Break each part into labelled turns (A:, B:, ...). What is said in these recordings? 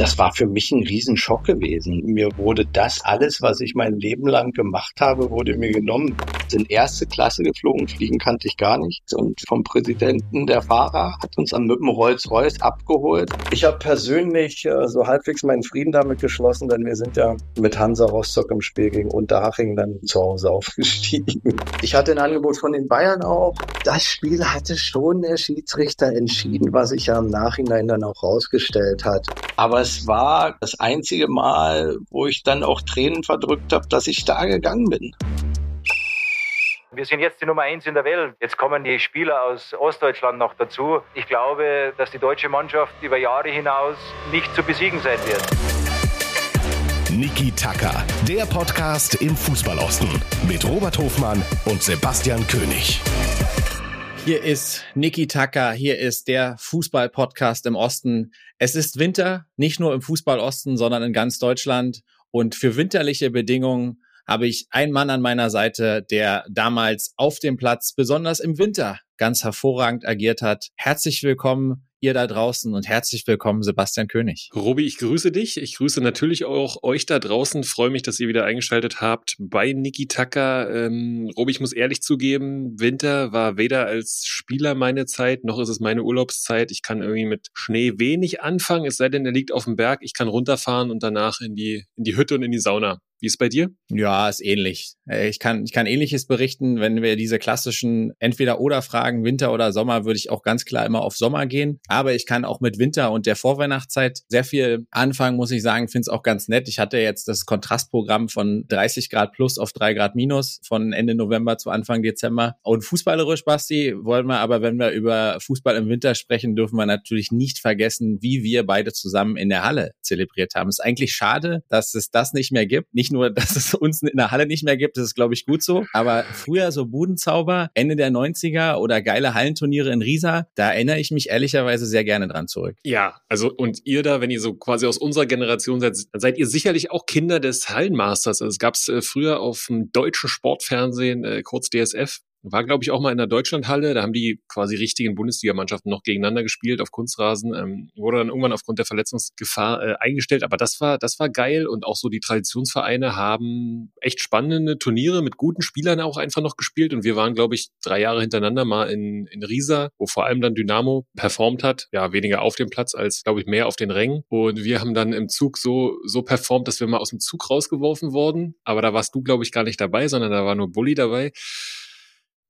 A: das war für mich ein Riesenschock gewesen. Mir wurde das alles, was ich mein Leben lang gemacht habe, wurde mir genommen. Sind erste Klasse geflogen, fliegen kannte ich gar nicht. Und vom Präsidenten der Fahrer hat uns dann mit dem Rolls-Royce abgeholt. Ich habe persönlich äh, so halbwegs meinen Frieden damit geschlossen, denn wir sind ja mit Hansa Rostock im Spiel gegen Unterhaching dann zu Hause aufgestiegen. Ich hatte ein Angebot von den Bayern auch. Das Spiel hatte schon der Schiedsrichter entschieden, was sich ja im Nachhinein dann auch rausgestellt hat. Aber es war das einzige Mal, wo ich dann auch Tränen verdrückt habe, dass ich da gegangen bin.
B: Wir sind jetzt die Nummer eins in der Welt. Jetzt kommen die Spieler aus Ostdeutschland noch dazu. Ich glaube, dass die deutsche Mannschaft über Jahre hinaus nicht zu besiegen sein wird.
C: Niki Tacker, der Podcast im Fußballosten mit Robert Hofmann und Sebastian König.
D: Hier ist Niki Tacker, hier ist der Fußball-Podcast im Osten. Es ist Winter, nicht nur im Fußball-Osten, sondern in ganz Deutschland. Und für winterliche Bedingungen habe ich einen Mann an meiner Seite, der damals auf dem Platz, besonders im Winter, ganz hervorragend agiert hat. Herzlich willkommen, ihr da draußen und herzlich willkommen, Sebastian König.
E: Robi, ich grüße dich. Ich grüße natürlich auch euch da draußen. Freue mich, dass ihr wieder eingeschaltet habt bei Niki Tucker. Ähm, Robi, ich muss ehrlich zugeben, Winter war weder als Spieler meine Zeit, noch ist es meine Urlaubszeit. Ich kann irgendwie mit Schnee wenig anfangen, es sei denn, er liegt auf dem Berg. Ich kann runterfahren und danach in die, in die Hütte und in die Sauna. Wie ist bei dir?
D: Ja, ist ähnlich. Äh, ich kann, ich kann ähnliches berichten. Wenn wir diese klassischen Entweder-Oder-Fragen, Winter oder Sommer, würde ich auch ganz klar immer auf Sommer gehen. Aber ich kann auch mit Winter und der Vorweihnachtszeit sehr viel anfangen, muss ich sagen. Finde es auch ganz nett. Ich hatte jetzt das Kontrastprogramm von 30 Grad plus auf 3 Grad minus von Ende November zu Anfang Dezember. Und fußballerisch, Basti, wollen wir aber, wenn wir über Fußball im Winter sprechen, dürfen wir natürlich nicht vergessen, wie wir beide zusammen in der Halle zelebriert haben. Ist eigentlich schade, dass es das nicht mehr gibt. Nicht nicht nur, dass es uns in der Halle nicht mehr gibt, das ist, glaube ich, gut so. Aber früher so Budenzauber, Ende der 90er oder geile Hallenturniere in Riesa, da erinnere ich mich ehrlicherweise sehr gerne dran zurück.
E: Ja, also und ihr da, wenn ihr so quasi aus unserer Generation seid, dann seid ihr sicherlich auch Kinder des Hallenmasters. Also es gab es äh, früher auf dem deutschen Sportfernsehen, äh, kurz DSF, war, glaube ich, auch mal in der Deutschlandhalle. Da haben die quasi richtigen Bundesligamannschaften noch gegeneinander gespielt auf Kunstrasen. Ähm, wurde dann irgendwann aufgrund der Verletzungsgefahr äh, eingestellt. Aber das war, das war geil. Und auch so die Traditionsvereine haben echt spannende Turniere mit guten Spielern auch einfach noch gespielt. Und wir waren, glaube ich, drei Jahre hintereinander mal in, in Riesa, wo vor allem dann Dynamo performt hat. Ja, weniger auf dem Platz als, glaube ich, mehr auf den Rängen. Und wir haben dann im Zug so, so performt, dass wir mal aus dem Zug rausgeworfen wurden. Aber da warst du, glaube ich, gar nicht dabei, sondern da war nur Bulli dabei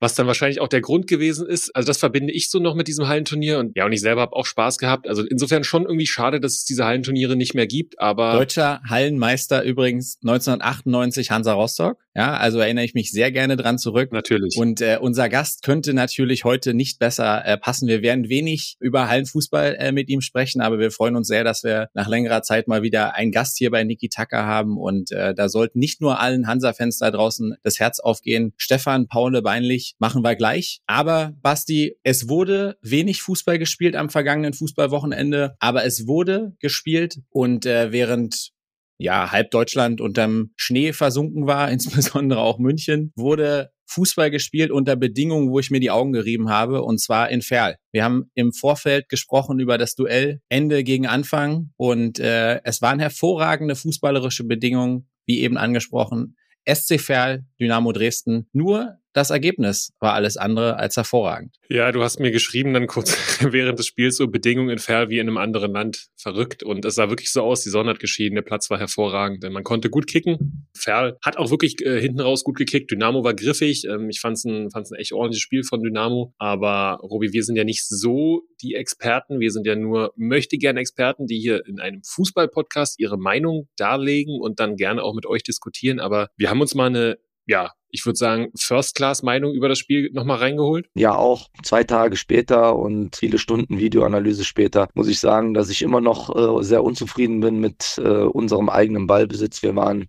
E: was dann wahrscheinlich auch der Grund gewesen ist. Also das verbinde ich so noch mit diesem Hallenturnier und ja, und ich selber habe auch Spaß gehabt. Also insofern schon irgendwie schade, dass es diese Hallenturniere nicht mehr gibt, aber
D: Deutscher Hallenmeister übrigens 1998 Hansa Rostock. Ja, also erinnere ich mich sehr gerne dran zurück.
E: Natürlich.
D: Und äh, unser Gast könnte natürlich heute nicht besser äh, passen. Wir werden wenig über Hallenfußball äh, mit ihm sprechen, aber wir freuen uns sehr, dass wir nach längerer Zeit mal wieder einen Gast hier bei Niki Tucker haben. Und äh, da sollten nicht nur allen Hansa-Fans da draußen das Herz aufgehen. Stefan Paule Beinlich machen wir gleich. Aber Basti, es wurde wenig Fußball gespielt am vergangenen Fußballwochenende, aber es wurde gespielt und äh, während ja, halb Deutschland unterm Schnee versunken war, insbesondere auch München, wurde Fußball gespielt unter Bedingungen, wo ich mir die Augen gerieben habe, und zwar in Ferl. Wir haben im Vorfeld gesprochen über das Duell Ende gegen Anfang und äh, es waren hervorragende fußballerische Bedingungen, wie eben angesprochen. SC Verl, Dynamo Dresden. Nur das Ergebnis war alles andere als hervorragend.
E: Ja, du hast mir geschrieben dann kurz während des Spiels so Bedingungen in Ferl wie in einem anderen Land verrückt. Und es sah wirklich so aus, die Sonne hat geschieden, der Platz war hervorragend, man konnte gut kicken. Ferl hat auch wirklich äh, hinten raus gut gekickt, Dynamo war griffig, ähm, ich fand es ein, fand's ein echt ordentliches Spiel von Dynamo, aber Robi, wir sind ja nicht so die Experten, wir sind ja nur möchte gern Experten, die hier in einem Fußball-Podcast ihre Meinung darlegen und dann gerne auch mit euch diskutieren, aber wir haben uns mal eine ja, ich würde sagen, First-Class-Meinung über das Spiel nochmal reingeholt?
A: Ja, auch zwei Tage später und viele Stunden Videoanalyse später muss ich sagen, dass ich immer noch äh, sehr unzufrieden bin mit äh, unserem eigenen Ballbesitz. Wir waren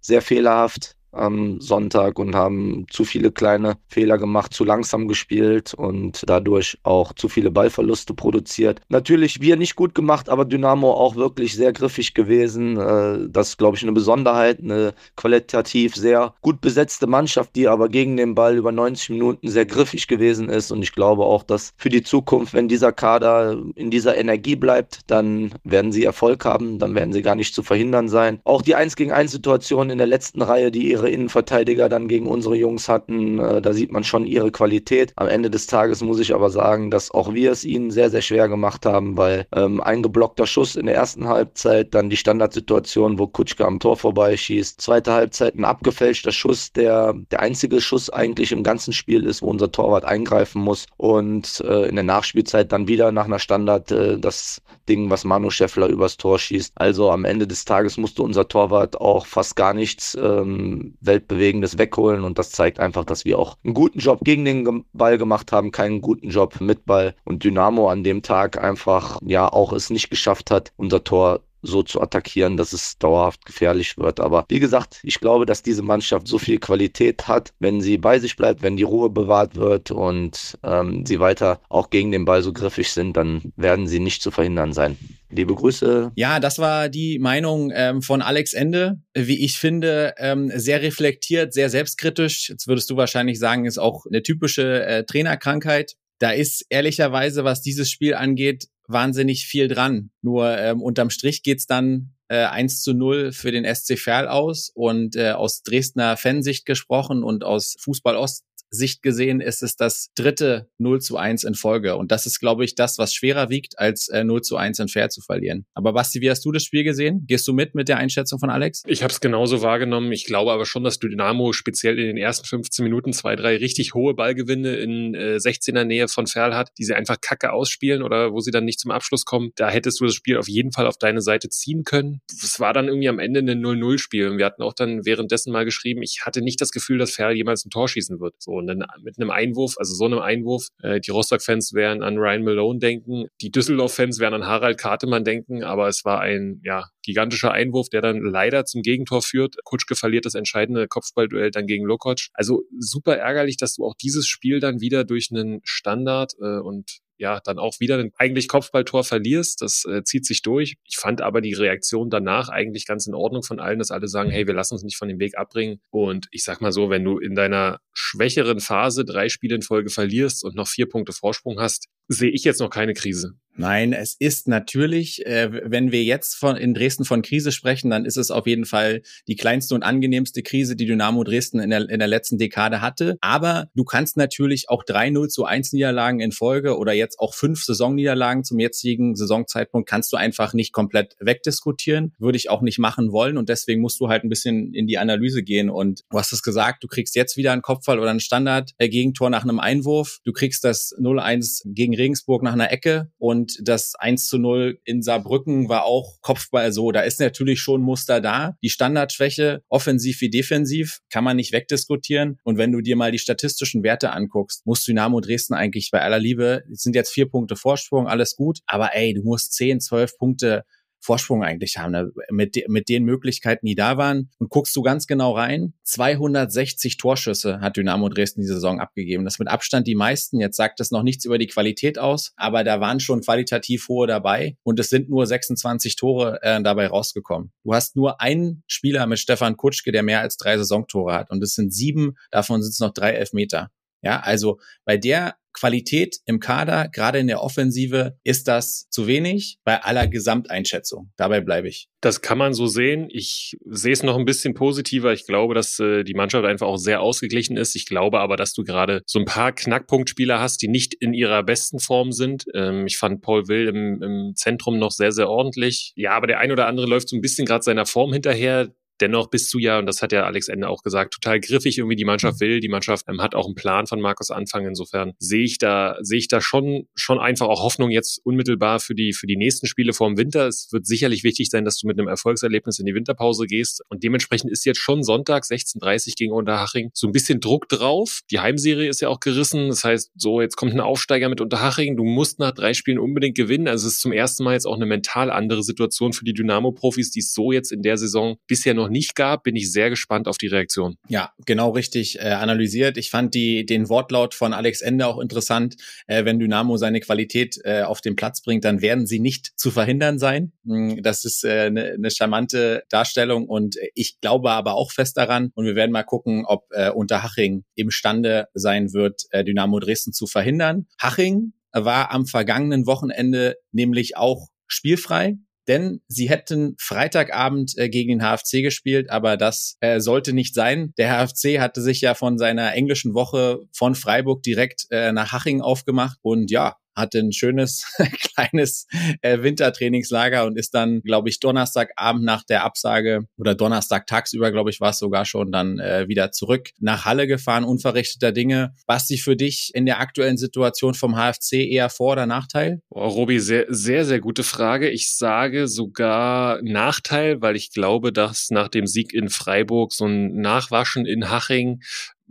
A: sehr fehlerhaft
F: am Sonntag und haben zu viele kleine Fehler gemacht, zu langsam gespielt und dadurch auch zu viele Ballverluste produziert. Natürlich wir nicht gut gemacht, aber Dynamo auch wirklich sehr griffig gewesen. Äh, das ist, glaube ich, eine Besonderheit, eine qualitativ sehr gut besetzte Mannschaft, die aber gegen den Ball über 90 Minuten sehr griffig gewesen ist. Und ich glaube auch, dass für die Zukunft, wenn dieser Kader in dieser Energie bleibt, dann werden sie Erfolg haben, dann werden sie gar nicht zu verhindern sein. Auch die 1 gegen 1 Situation in der letzten Reihe, die ihre Innenverteidiger dann gegen unsere Jungs hatten, äh, da sieht man schon ihre Qualität. Am Ende des Tages muss ich aber sagen, dass auch wir es ihnen sehr, sehr schwer gemacht haben, weil ähm, ein geblockter Schuss in der ersten Halbzeit, dann die Standardsituation, wo Kutschke am Tor vorbeischießt, zweite Halbzeit ein abgefälschter Schuss, der der einzige Schuss eigentlich im ganzen Spiel ist, wo unser Torwart eingreifen muss und äh, in der Nachspielzeit dann wieder nach einer Standard äh, das Ding, was Manu Scheffler übers Tor schießt. Also am Ende des Tages musste unser Torwart auch fast gar nichts ähm, Weltbewegendes wegholen. Und das zeigt einfach, dass wir auch einen guten Job gegen den Ball gemacht haben, keinen guten Job mit Ball und Dynamo an dem Tag einfach ja auch es nicht geschafft hat, unser Tor so zu attackieren, dass es dauerhaft gefährlich wird. Aber wie gesagt, ich glaube, dass diese Mannschaft so viel Qualität hat, wenn sie bei sich bleibt, wenn die Ruhe bewahrt wird und ähm, sie weiter auch gegen den Ball so griffig sind, dann werden sie nicht zu verhindern sein. Liebe Grüße.
D: Ja, das war die Meinung ähm, von Alex Ende. Wie ich finde, ähm, sehr reflektiert, sehr selbstkritisch. Jetzt würdest du wahrscheinlich sagen, ist auch eine typische äh, Trainerkrankheit. Da ist ehrlicherweise, was dieses Spiel angeht, wahnsinnig viel dran. Nur ähm, unterm Strich geht's dann äh, 1 zu 0 für den SC Verl aus und äh, aus Dresdner Fansicht gesprochen und aus Fußball Ost Sicht gesehen ist es das dritte 0 zu 1 in Folge. Und das ist, glaube ich, das, was schwerer wiegt, als äh, 0 zu 1 in Fair zu verlieren. Aber Basti, wie hast du das Spiel gesehen? Gehst du mit mit der Einschätzung von Alex?
E: Ich habe es genauso wahrgenommen. Ich glaube aber schon, dass Dynamo speziell in den ersten 15 Minuten zwei, drei richtig hohe Ballgewinne in äh, 16er Nähe von Ferl hat, die sie einfach kacke ausspielen oder wo sie dann nicht zum Abschluss kommen. Da hättest du das Spiel auf jeden Fall auf deine Seite ziehen können. Es war dann irgendwie am Ende ein 0-0-Spiel. Und wir hatten auch dann währenddessen mal geschrieben, ich hatte nicht das Gefühl, dass Ferl jemals ein Tor schießen wird. So, und dann mit einem Einwurf, also so einem Einwurf, äh, die Rostock-Fans werden an Ryan Malone denken, die Düsseldorf-Fans werden an Harald Kartemann denken, aber es war ein ja, gigantischer Einwurf, der dann leider zum Gegentor führt. Kutschke verliert das entscheidende Kopfballduell dann gegen Lokoc. Also super ärgerlich, dass du auch dieses Spiel dann wieder durch einen Standard äh, und ja, dann auch wieder ein eigentlich Kopfballtor verlierst. Das äh, zieht sich durch. Ich fand aber die Reaktion danach eigentlich ganz in Ordnung von allen, dass alle sagen, hey, wir lassen uns nicht von dem Weg abbringen. Und ich sag mal so, wenn du in deiner schwächeren Phase drei Spiele in Folge verlierst und noch vier Punkte Vorsprung hast, sehe ich jetzt noch keine Krise.
D: Nein, es ist natürlich, äh, wenn wir jetzt von, in Dresden von Krise sprechen, dann ist es auf jeden Fall die kleinste und angenehmste Krise, die Dynamo Dresden in der, in der letzten Dekade hatte. Aber du kannst natürlich auch 3-0 zu 1 Niederlagen in Folge oder jetzt auch fünf Saisonniederlagen zum jetzigen Saisonzeitpunkt kannst du einfach nicht komplett wegdiskutieren. Würde ich auch nicht machen wollen und deswegen musst du halt ein bisschen in die Analyse gehen und du hast es gesagt, du kriegst jetzt wieder einen Kopfball oder ein Standard-Gegentor nach einem Einwurf. Du kriegst das 0-1 gegen Regensburg nach einer Ecke und das 1 zu 0 in Saarbrücken war auch Kopfball so. Da ist natürlich schon Muster da. Die Standardschwäche, offensiv wie defensiv, kann man nicht wegdiskutieren. Und wenn du dir mal die statistischen Werte anguckst, muss Dynamo Dresden eigentlich bei aller Liebe, sind jetzt vier Punkte Vorsprung, alles gut. Aber ey, du musst 10, 12 Punkte Vorsprung eigentlich haben, ne? mit, de mit den Möglichkeiten, die da waren. Und guckst du ganz genau rein, 260 Torschüsse hat Dynamo Dresden die Saison abgegeben. Das mit Abstand die meisten. Jetzt sagt das noch nichts über die Qualität aus, aber da waren schon qualitativ hohe dabei und es sind nur 26 Tore äh, dabei rausgekommen. Du hast nur einen Spieler mit Stefan Kutschke, der mehr als drei Saisontore hat und es sind sieben, davon sind es noch drei Elfmeter. Ja, also bei der Qualität im Kader, gerade in der Offensive, ist das zu wenig bei aller Gesamteinschätzung. Dabei bleibe ich.
E: Das kann man so sehen. Ich sehe es noch ein bisschen positiver. Ich glaube, dass äh, die Mannschaft einfach auch sehr ausgeglichen ist. Ich glaube aber, dass du gerade so ein paar Knackpunktspieler hast, die nicht in ihrer besten Form sind. Ähm, ich fand Paul Will im, im Zentrum noch sehr, sehr ordentlich. Ja, aber der ein oder andere läuft so ein bisschen gerade seiner Form hinterher dennoch bist du ja, und das hat ja Alex Ende auch gesagt, total griffig irgendwie die Mannschaft mhm. will. Die Mannschaft ähm, hat auch einen Plan von Markus Anfang. Insofern sehe ich da, sehe ich da schon, schon einfach auch Hoffnung jetzt unmittelbar für die, für die nächsten Spiele vor dem Winter. Es wird sicherlich wichtig sein, dass du mit einem Erfolgserlebnis in die Winterpause gehst. Und dementsprechend ist jetzt schon Sonntag 16.30 gegen Unterhaching so ein bisschen Druck drauf. Die Heimserie ist ja auch gerissen. Das heißt, so, jetzt kommt ein Aufsteiger mit Unterhaching. Du musst nach drei Spielen unbedingt gewinnen. Also es ist zum ersten Mal jetzt auch eine mental andere Situation für die Dynamo-Profis, die es so jetzt in der Saison bisher noch nicht gab, bin ich sehr gespannt auf die Reaktion.
D: Ja, genau richtig äh, analysiert. Ich fand die, den Wortlaut von Alex Ende auch interessant. Äh, wenn Dynamo seine Qualität äh, auf den Platz bringt, dann werden sie nicht zu verhindern sein. Hm, das ist eine äh, ne, ne charmante Darstellung und ich glaube aber auch fest daran und wir werden mal gucken, ob äh, Unterhaching imstande sein wird, äh, Dynamo Dresden zu verhindern. Haching war am vergangenen Wochenende nämlich auch spielfrei denn sie hätten Freitagabend äh, gegen den HFC gespielt, aber das äh, sollte nicht sein. Der HFC hatte sich ja von seiner englischen Woche von Freiburg direkt äh, nach Haching aufgemacht und ja, hatte ein schönes kleines äh, Wintertrainingslager und ist dann, glaube ich, Donnerstagabend nach der Absage oder Donnerstag tagsüber, glaube ich, war es sogar schon dann äh, wieder zurück nach Halle gefahren, unverrichteter Dinge. Basti, für dich in der aktuellen Situation vom HFC eher Vor- oder Nachteil?
E: Oh, Robi, sehr, sehr, sehr gute Frage. Ich sage sogar Nachteil, weil ich glaube, dass nach dem Sieg in Freiburg so ein Nachwaschen in Haching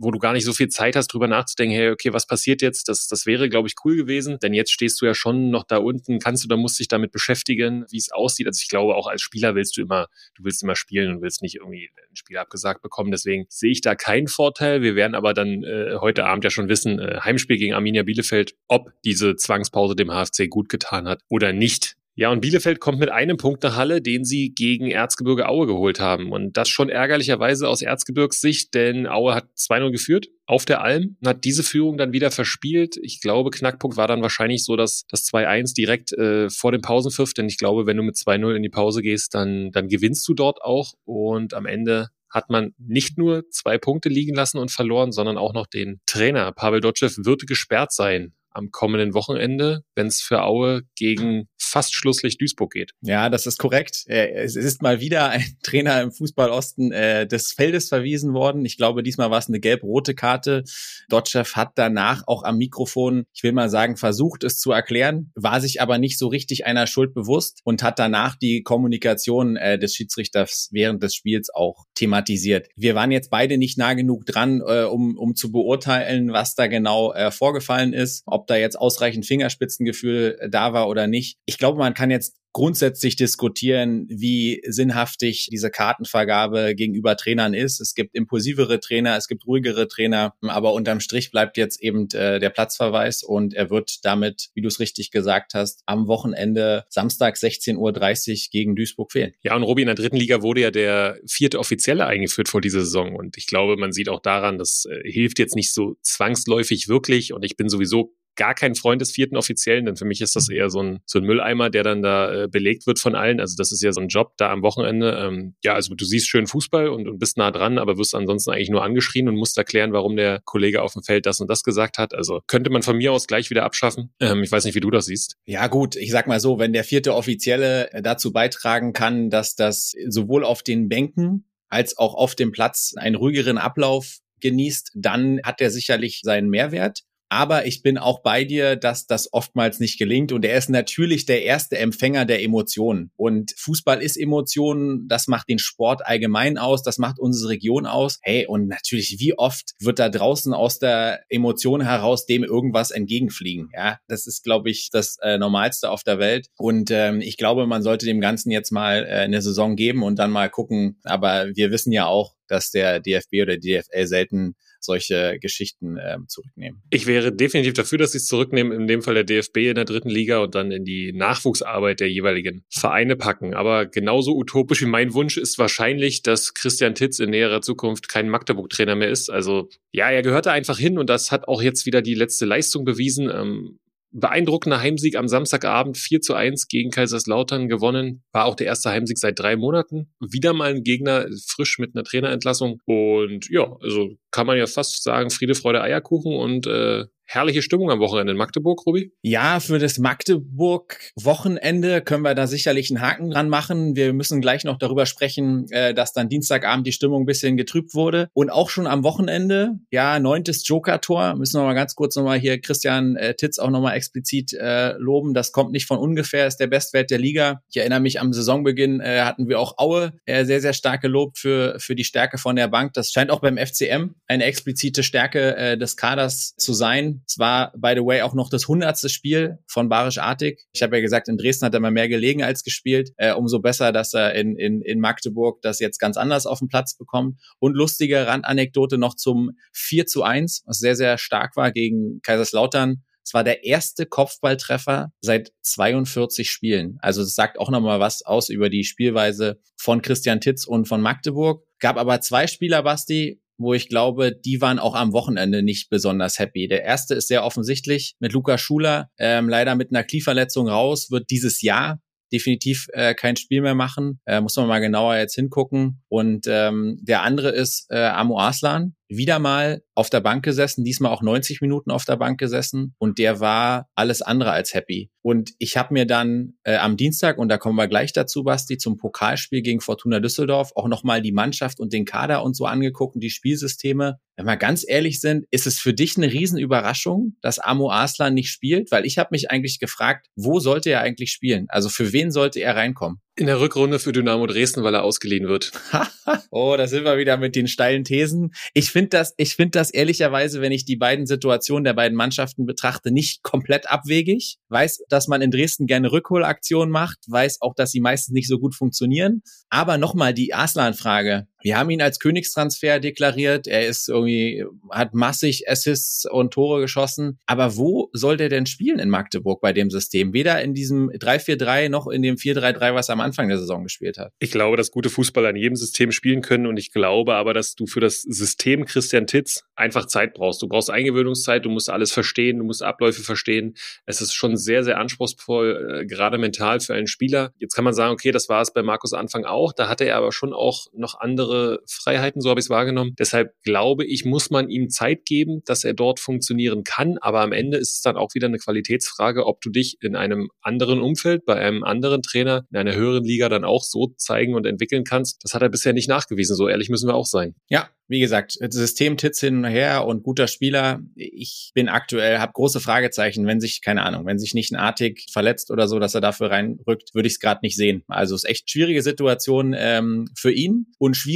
E: wo du gar nicht so viel Zeit hast, drüber nachzudenken, hey, okay, was passiert jetzt? Das, das wäre, glaube ich, cool gewesen. Denn jetzt stehst du ja schon noch da unten, kannst du, da musst dich damit beschäftigen, wie es aussieht. Also ich glaube, auch als Spieler willst du immer, du willst immer spielen und willst nicht irgendwie ein Spiel abgesagt bekommen. Deswegen sehe ich da keinen Vorteil. Wir werden aber dann äh, heute Abend ja schon wissen, äh, Heimspiel gegen Arminia Bielefeld, ob diese Zwangspause dem HFC gut getan hat oder nicht. Ja, und Bielefeld kommt mit einem Punkt nach Halle, den sie gegen Erzgebirge Aue geholt haben. Und das schon ärgerlicherweise aus Erzgebirgs Sicht, denn Aue hat 2-0 geführt auf der Alm, hat diese Führung dann wieder verspielt. Ich glaube, Knackpunkt war dann wahrscheinlich so, dass das 2-1 direkt äh, vor dem Pausenpfiff, denn ich glaube, wenn du mit 2-0 in die Pause gehst, dann, dann gewinnst du dort auch. Und am Ende hat man nicht nur zwei Punkte liegen lassen und verloren, sondern auch noch den Trainer. Pavel Dotschew würde gesperrt sein am kommenden Wochenende, wenn es für Aue gegen fast Schlusslicht Duisburg geht.
D: Ja, das ist korrekt. Äh, es ist mal wieder ein Trainer im Fußballosten äh, des Feldes verwiesen worden. Ich glaube, diesmal war es eine gelb-rote Karte. Dotschew hat danach auch am Mikrofon, ich will mal sagen, versucht es zu erklären, war sich aber nicht so richtig einer Schuld bewusst und hat danach die Kommunikation äh, des Schiedsrichters während des Spiels auch thematisiert. Wir waren jetzt beide nicht nah genug dran, äh, um, um zu beurteilen, was da genau äh, vorgefallen ist, ob da jetzt ausreichend Fingerspitzengefühl äh, da war oder nicht. Ich glaube, man kann jetzt grundsätzlich diskutieren, wie sinnhaftig diese Kartenvergabe gegenüber Trainern ist. Es gibt impulsivere Trainer, es gibt ruhigere Trainer, aber unterm Strich bleibt jetzt eben äh, der Platzverweis und er wird damit, wie du es richtig gesagt hast, am Wochenende Samstag 16.30 Uhr gegen Duisburg fehlen.
E: Ja, und Robi, in der dritten Liga wurde ja der vierte Offizielle eingeführt vor dieser Saison und ich glaube, man sieht auch daran, das äh, hilft jetzt nicht so zwangsläufig wirklich und ich bin sowieso gar kein Freund des vierten Offiziellen, denn für mich ist das eher so ein, so ein Mülleimer, der dann da äh, belegt wird von allen. Also das ist ja so ein Job da am Wochenende. Ähm, ja, also du siehst schön Fußball und, und bist nah dran, aber wirst ansonsten eigentlich nur angeschrien und musst erklären, warum der Kollege auf dem Feld das und das gesagt hat. Also könnte man von mir aus gleich wieder abschaffen. Ähm, ich weiß nicht, wie du das siehst.
D: Ja gut, ich sag mal so, wenn der vierte Offizielle dazu beitragen kann, dass das sowohl auf den Bänken als auch auf dem Platz einen ruhigeren Ablauf genießt, dann hat er sicherlich seinen Mehrwert. Aber ich bin auch bei dir, dass das oftmals nicht gelingt. Und er ist natürlich der erste Empfänger der Emotionen. Und Fußball ist Emotionen. Das macht den Sport allgemein aus. Das macht unsere Region aus. Hey, und natürlich, wie oft wird da draußen aus der Emotion heraus dem irgendwas entgegenfliegen? Ja, das ist, glaube ich, das äh, Normalste auf der Welt. Und ähm, ich glaube, man sollte dem Ganzen jetzt mal äh, eine Saison geben und dann mal gucken. Aber wir wissen ja auch, dass der DFB oder DFL selten solche Geschichten ähm, zurücknehmen.
E: Ich wäre definitiv dafür, dass sie es zurücknehmen, in dem Fall der DFB in der dritten Liga und dann in die Nachwuchsarbeit der jeweiligen Vereine packen. Aber genauso utopisch wie mein Wunsch ist wahrscheinlich, dass Christian Titz in näherer Zukunft kein Magdeburg-Trainer mehr ist. Also ja, er gehört da einfach hin und das hat auch jetzt wieder die letzte Leistung bewiesen. Ähm, beeindruckender Heimsieg am Samstagabend 4 zu 1 gegen Kaiserslautern gewonnen. War auch der erste Heimsieg seit drei Monaten. Wieder mal ein Gegner frisch mit einer Trainerentlassung. Und ja, also kann man ja fast sagen, Friede, Freude, Eierkuchen und äh, herrliche Stimmung am Wochenende in Magdeburg, Ruby?
D: Ja, für das Magdeburg-Wochenende können wir da sicherlich einen Haken dran machen. Wir müssen gleich noch darüber sprechen, äh, dass dann Dienstagabend die Stimmung ein bisschen getrübt wurde. Und auch schon am Wochenende, ja, neuntes Joker-Tor. Müssen wir mal ganz kurz nochmal hier Christian äh, Titz auch nochmal explizit äh, loben. Das kommt nicht von ungefähr, ist der Bestwert der Liga. Ich erinnere mich, am Saisonbeginn äh, hatten wir auch Aue äh, sehr, sehr stark gelobt für, für die Stärke von der Bank. Das scheint auch beim FCM eine explizite Stärke äh, des Kaders zu sein Es war, by the way, auch noch das hundertste Spiel von Barisch Artig. Ich habe ja gesagt, in Dresden hat er mal mehr gelegen als gespielt. Äh, umso besser, dass er in, in, in Magdeburg das jetzt ganz anders auf den Platz bekommt. Und lustige Randanekdote noch zum 4 zu 1, was sehr, sehr stark war gegen Kaiserslautern. Es war der erste Kopfballtreffer seit 42 Spielen. Also es sagt auch nochmal was aus über die Spielweise von Christian Titz und von Magdeburg. Gab aber zwei Spieler, Basti, wo ich glaube, die waren auch am Wochenende nicht besonders happy. Der erste ist sehr offensichtlich mit Luca Schuler, ähm, leider mit einer Knieverletzung raus, wird dieses Jahr definitiv äh, kein Spiel mehr machen. Äh, muss man mal genauer jetzt hingucken. Und ähm, der andere ist äh, Amo Aslan, wieder mal auf der Bank gesessen, diesmal auch 90 Minuten auf der Bank gesessen und der war alles andere als happy. Und ich habe mir dann äh, am Dienstag, und da kommen wir gleich dazu, Basti, zum Pokalspiel gegen Fortuna Düsseldorf auch nochmal die Mannschaft und den Kader und so angeguckt und die Spielsysteme. Wenn wir ganz ehrlich sind, ist es für dich eine Riesenüberraschung, dass Amo Aslan nicht spielt? Weil ich habe mich eigentlich gefragt, wo sollte er eigentlich spielen? Also für wen sollte er reinkommen?
E: In der Rückrunde für Dynamo Dresden, weil er ausgeliehen wird.
D: oh, da sind wir wieder mit den steilen Thesen. Ich finde das, ich finde das ehrlicherweise, wenn ich die beiden Situationen der beiden Mannschaften betrachte, nicht komplett abwegig. Weiß, dass man in Dresden gerne Rückholaktionen macht, weiß auch, dass sie meistens nicht so gut funktionieren. Aber nochmal die Arslan-Frage. Wir haben ihn als Königstransfer deklariert. Er ist irgendwie, hat massig Assists und Tore geschossen. Aber wo soll der denn spielen in Magdeburg bei dem System? Weder in diesem 3-4-3 noch in dem 4-3-3, was er am Anfang der Saison gespielt hat.
E: Ich glaube, dass gute Fußballer in jedem System spielen können und ich glaube aber, dass du für das System Christian Titz einfach Zeit brauchst. Du brauchst Eingewöhnungszeit, du musst alles verstehen, du musst Abläufe verstehen. Es ist schon sehr, sehr anspruchsvoll, äh, gerade mental für einen Spieler. Jetzt kann man sagen, okay, das war es bei Markus Anfang auch. Da hatte er aber schon auch noch andere andere Freiheiten, so habe ich es wahrgenommen. Deshalb glaube ich, muss man ihm Zeit geben, dass er dort funktionieren kann. Aber am Ende ist es dann auch wieder eine Qualitätsfrage, ob du dich in einem anderen Umfeld, bei einem anderen Trainer, in einer höheren Liga dann auch so zeigen und entwickeln kannst. Das hat er bisher nicht nachgewiesen. So ehrlich müssen wir auch sein.
D: Ja, wie gesagt, System Tits hin und her und guter Spieler. Ich bin aktuell, habe große Fragezeichen, wenn sich, keine Ahnung, wenn sich nicht ein Artig verletzt oder so, dass er dafür reinrückt, würde ich es gerade nicht sehen. Also es ist echt schwierige Situation ähm, für ihn. Und schwierig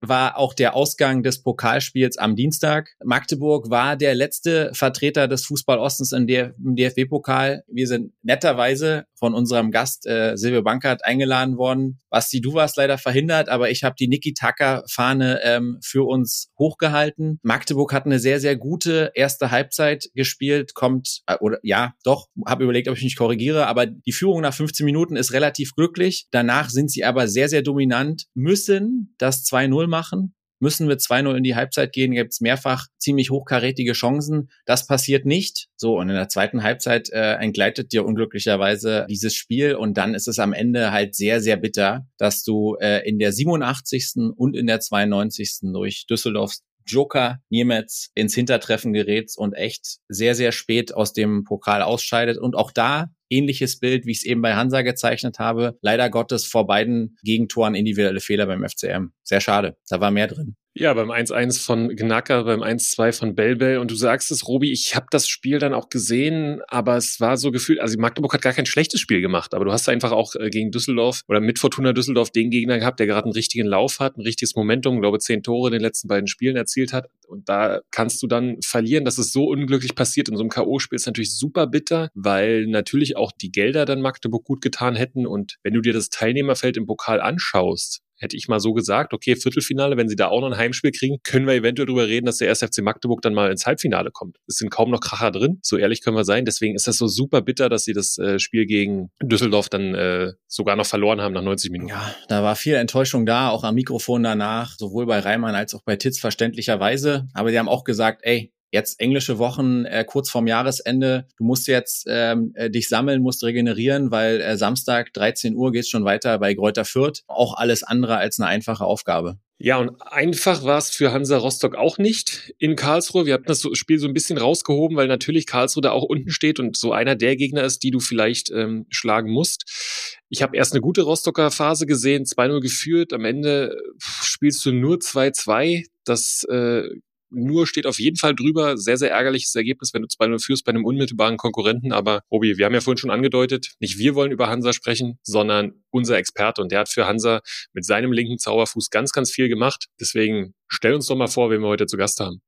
D: war auch der Ausgang des Pokalspiels am Dienstag. Magdeburg war der letzte Vertreter des Fußball-Ostens im DFB-Pokal. Wir sind netterweise von unserem Gast äh, Silvio Bankert eingeladen worden. Basti, du warst leider verhindert, aber ich habe die Niki Tucker-Fahne ähm, für uns uns hochgehalten. Magdeburg hat eine sehr, sehr gute erste Halbzeit gespielt, kommt, äh, oder ja, doch, habe überlegt, ob ich mich korrigiere, aber die Führung nach 15 Minuten ist relativ glücklich. Danach sind sie aber sehr, sehr dominant, müssen das 2-0 machen, müssen wir 2-0 in die Halbzeit gehen, gibt es mehrfach ziemlich hochkarätige Chancen. Das passiert nicht. So, und in der zweiten Halbzeit äh, entgleitet dir unglücklicherweise dieses Spiel und dann ist es am Ende halt sehr, sehr bitter, dass du äh, in der 87. und in der 92. durch Düsseldorfs Joker Niemetz ins Hintertreffen gerät und echt sehr, sehr spät aus dem Pokal ausscheidet. Und auch da ähnliches Bild, wie ich es eben bei Hansa gezeichnet habe. Leider Gottes vor beiden Gegentoren individuelle Fehler beim FCM. Sehr schade. Da war mehr drin.
E: Ja, beim 1-1 von Gnacker, beim 1-2 von Belbel. Und du sagst es, Robi, ich habe das Spiel dann auch gesehen, aber es war so gefühlt, also Magdeburg hat gar kein schlechtes Spiel gemacht, aber du hast einfach auch äh, gegen Düsseldorf oder mit Fortuna Düsseldorf den Gegner gehabt, der gerade einen richtigen Lauf hat, ein richtiges Momentum, glaube zehn Tore in den letzten beiden Spielen erzielt hat. Und da kannst du dann verlieren, dass es so unglücklich passiert in so einem K.O.-Spiel ist natürlich super bitter, weil natürlich auch die Gelder dann Magdeburg gut getan hätten. Und wenn du dir das Teilnehmerfeld im Pokal anschaust, hätte ich mal so gesagt, okay, Viertelfinale, wenn sie da auch noch ein Heimspiel kriegen, können wir eventuell darüber reden, dass der erste FC Magdeburg dann mal ins Halbfinale kommt. Es sind kaum noch Kracher drin, so ehrlich können wir sein. Deswegen ist das so super bitter, dass sie das äh, Spiel gegen Düsseldorf dann äh, sogar noch verloren haben nach 90 Minuten.
D: Ja, da war viel Enttäuschung da, auch am Mikrofon danach, sowohl bei Reimann als auch bei Titz verständlicherweise. Aber die haben auch gesagt, ey, jetzt englische Wochen äh, kurz vorm Jahresende. Du musst jetzt ähm, äh, dich sammeln, musst regenerieren, weil äh, Samstag 13 Uhr geht's schon weiter bei Gräuter Fürth. Auch alles andere als eine einfache Aufgabe.
E: Ja, und einfach war es für Hansa Rostock auch nicht in Karlsruhe. Wir hatten das Spiel so ein bisschen rausgehoben, weil natürlich Karlsruhe da auch unten steht und so einer der Gegner ist, die du vielleicht ähm, schlagen musst. Ich habe erst eine gute Rostocker Phase gesehen, 2-0 geführt. Am Ende spielst du nur 2-2. Das äh, nur steht auf jeden Fall drüber. Sehr, sehr ärgerliches Ergebnis, wenn du 2-0 führst bei einem unmittelbaren Konkurrenten. Aber Robi, wir haben ja vorhin schon angedeutet, nicht wir wollen über Hansa sprechen, sondern unser Experte. Und der hat für Hansa mit seinem linken Zauberfuß ganz, ganz viel gemacht. Deswegen stell uns doch mal vor, wen wir heute zu Gast haben.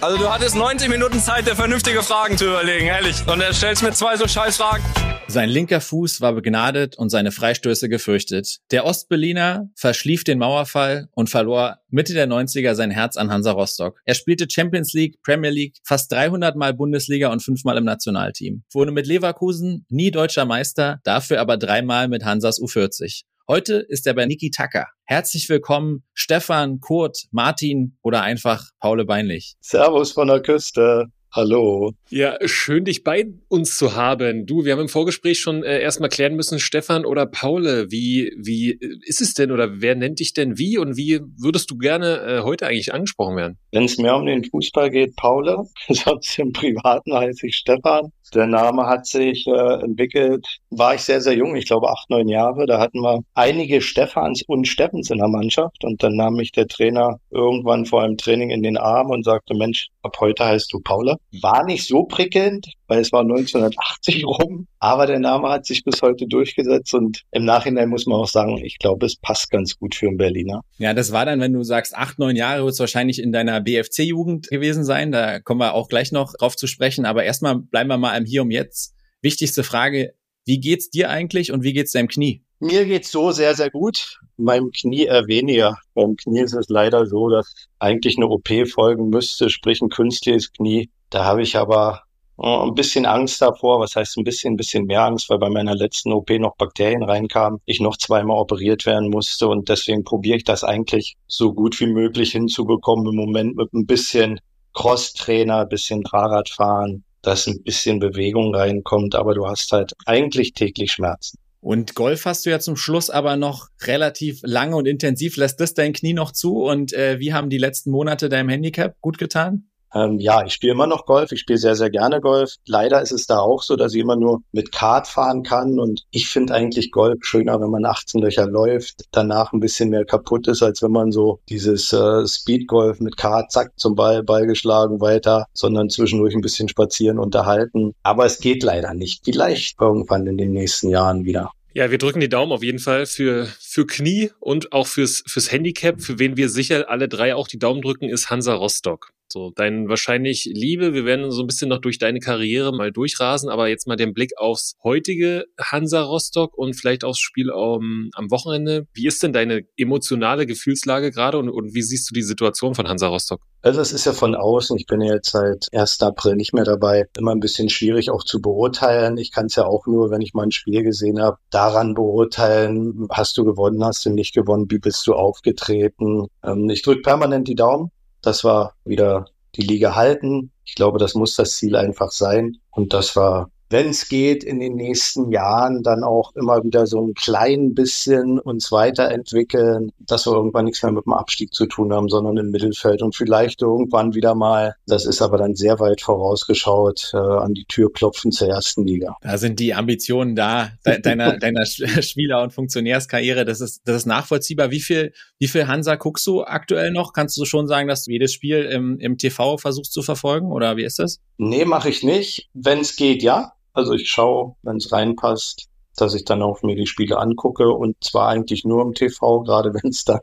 G: Also du hattest 90 Minuten Zeit, dir vernünftige Fragen zu überlegen, ehrlich. Und er stellst mir zwei so scheiß Fragen.
D: Sein linker Fuß war begnadet und seine Freistöße gefürchtet. Der Ostberliner verschlief den Mauerfall und verlor Mitte der 90er sein Herz an Hansa Rostock. Er spielte Champions League, Premier League, fast 300 Mal Bundesliga und fünfmal im Nationalteam. Wurde mit Leverkusen nie deutscher Meister, dafür aber dreimal mit Hansas U40. Heute ist er bei Niki Tacker. Herzlich willkommen, Stefan, Kurt, Martin oder einfach Paule Beinlich.
A: Servus von der Küste. Hallo.
E: Ja, schön, dich bei uns zu haben. Du, wir haben im Vorgespräch schon äh, erstmal klären müssen, Stefan oder Paule, wie, wie ist es denn oder wer nennt dich denn wie und wie würdest du gerne äh, heute eigentlich angesprochen werden?
A: Wenn es mehr um den Fußball geht, Paule. Sonst im Privaten heiße ich Stefan. Der Name hat sich äh, entwickelt, war ich sehr, sehr jung, ich glaube acht, neun Jahre. Da hatten wir einige Stefans und Steffens in der Mannschaft und dann nahm mich der Trainer irgendwann vor einem Training in den Arm und sagte, Mensch, ab heute heißt du Paula. War nicht so prickelnd, weil es war 1980 rum, aber der Name hat sich bis heute durchgesetzt und im Nachhinein muss man auch sagen, ich glaube, es passt ganz gut für einen Berliner.
D: Ja, das war dann, wenn du sagst, acht, neun Jahre, wird es wahrscheinlich in deiner BFC-Jugend gewesen sein. Da kommen wir auch gleich noch drauf zu sprechen, aber erstmal bleiben wir mal im Hier um Jetzt. Wichtigste Frage, wie geht's dir eigentlich und wie geht's deinem Knie?
A: Mir geht's so sehr, sehr gut. Meinem Knie eher weniger. Beim Knie ist es leider so, dass eigentlich eine OP folgen müsste, sprich ein künstliches Knie. Da habe ich aber äh, ein bisschen Angst davor. Was heißt ein bisschen, ein bisschen mehr Angst, weil bei meiner letzten OP noch Bakterien reinkamen, ich noch zweimal operiert werden musste und deswegen probiere ich das eigentlich so gut wie möglich hinzubekommen im Moment mit ein bisschen Crosstrainer, bisschen Fahrradfahren, dass ein bisschen Bewegung reinkommt, aber du hast halt eigentlich täglich Schmerzen.
D: Und Golf hast du ja zum Schluss aber noch relativ lange und intensiv. Lässt das dein Knie noch zu? Und äh, wie haben die letzten Monate deinem Handicap gut getan?
A: Ähm, ja, ich spiele immer noch Golf. Ich spiele sehr, sehr gerne Golf. Leider ist es da auch so, dass ich immer nur mit Kart fahren kann. Und ich finde eigentlich Golf schöner, wenn man 18 Löcher läuft, danach ein bisschen mehr kaputt ist, als wenn man so dieses äh, Speedgolf mit Kart, zack, zum Ball, Ball geschlagen, weiter, sondern zwischendurch ein bisschen spazieren, unterhalten. Aber es geht leider nicht. Vielleicht irgendwann in den nächsten Jahren wieder.
E: Ja, wir drücken die Daumen auf jeden Fall für, für Knie und auch fürs, fürs Handicap. Für wen wir sicher alle drei auch die Daumen drücken, ist Hansa Rostock. So, dein wahrscheinlich Liebe, wir werden so ein bisschen noch durch deine Karriere mal durchrasen, aber jetzt mal den Blick aufs heutige Hansa Rostock und vielleicht aufs Spiel um, am Wochenende. Wie ist denn deine emotionale Gefühlslage gerade und, und wie siehst du die Situation von Hansa Rostock?
A: Also es ist ja von außen, ich bin ja jetzt seit 1. April nicht mehr dabei, immer ein bisschen schwierig auch zu beurteilen. Ich kann es ja auch nur, wenn ich mal ein Spiel gesehen habe, daran beurteilen, hast du gewonnen, hast du nicht gewonnen, wie bist du aufgetreten. Ähm, ich drücke permanent die Daumen dass wir wieder die Liga halten. Ich glaube, das muss das Ziel einfach sein. Und das war wenn es geht, in den nächsten Jahren dann auch immer wieder so ein klein bisschen uns weiterentwickeln, dass wir irgendwann nichts mehr mit dem Abstieg zu tun haben, sondern im Mittelfeld und vielleicht irgendwann wieder mal, das ist aber dann sehr weit vorausgeschaut, äh, an die Tür klopfen zur ersten Liga.
D: Da sind die Ambitionen da, de deiner, deiner Spieler- und Funktionärskarriere, das ist, das ist nachvollziehbar. Wie viel, wie viel Hansa guckst du aktuell noch? Kannst du schon sagen, dass du jedes Spiel im, im TV versuchst zu verfolgen oder wie ist das?
A: Nee, mache ich nicht. Wenn es geht, ja. Also ich schaue, wenn es reinpasst, dass ich dann auch mir die Spiele angucke und zwar eigentlich nur im TV, gerade wenn es dann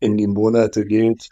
A: in die Monate geht,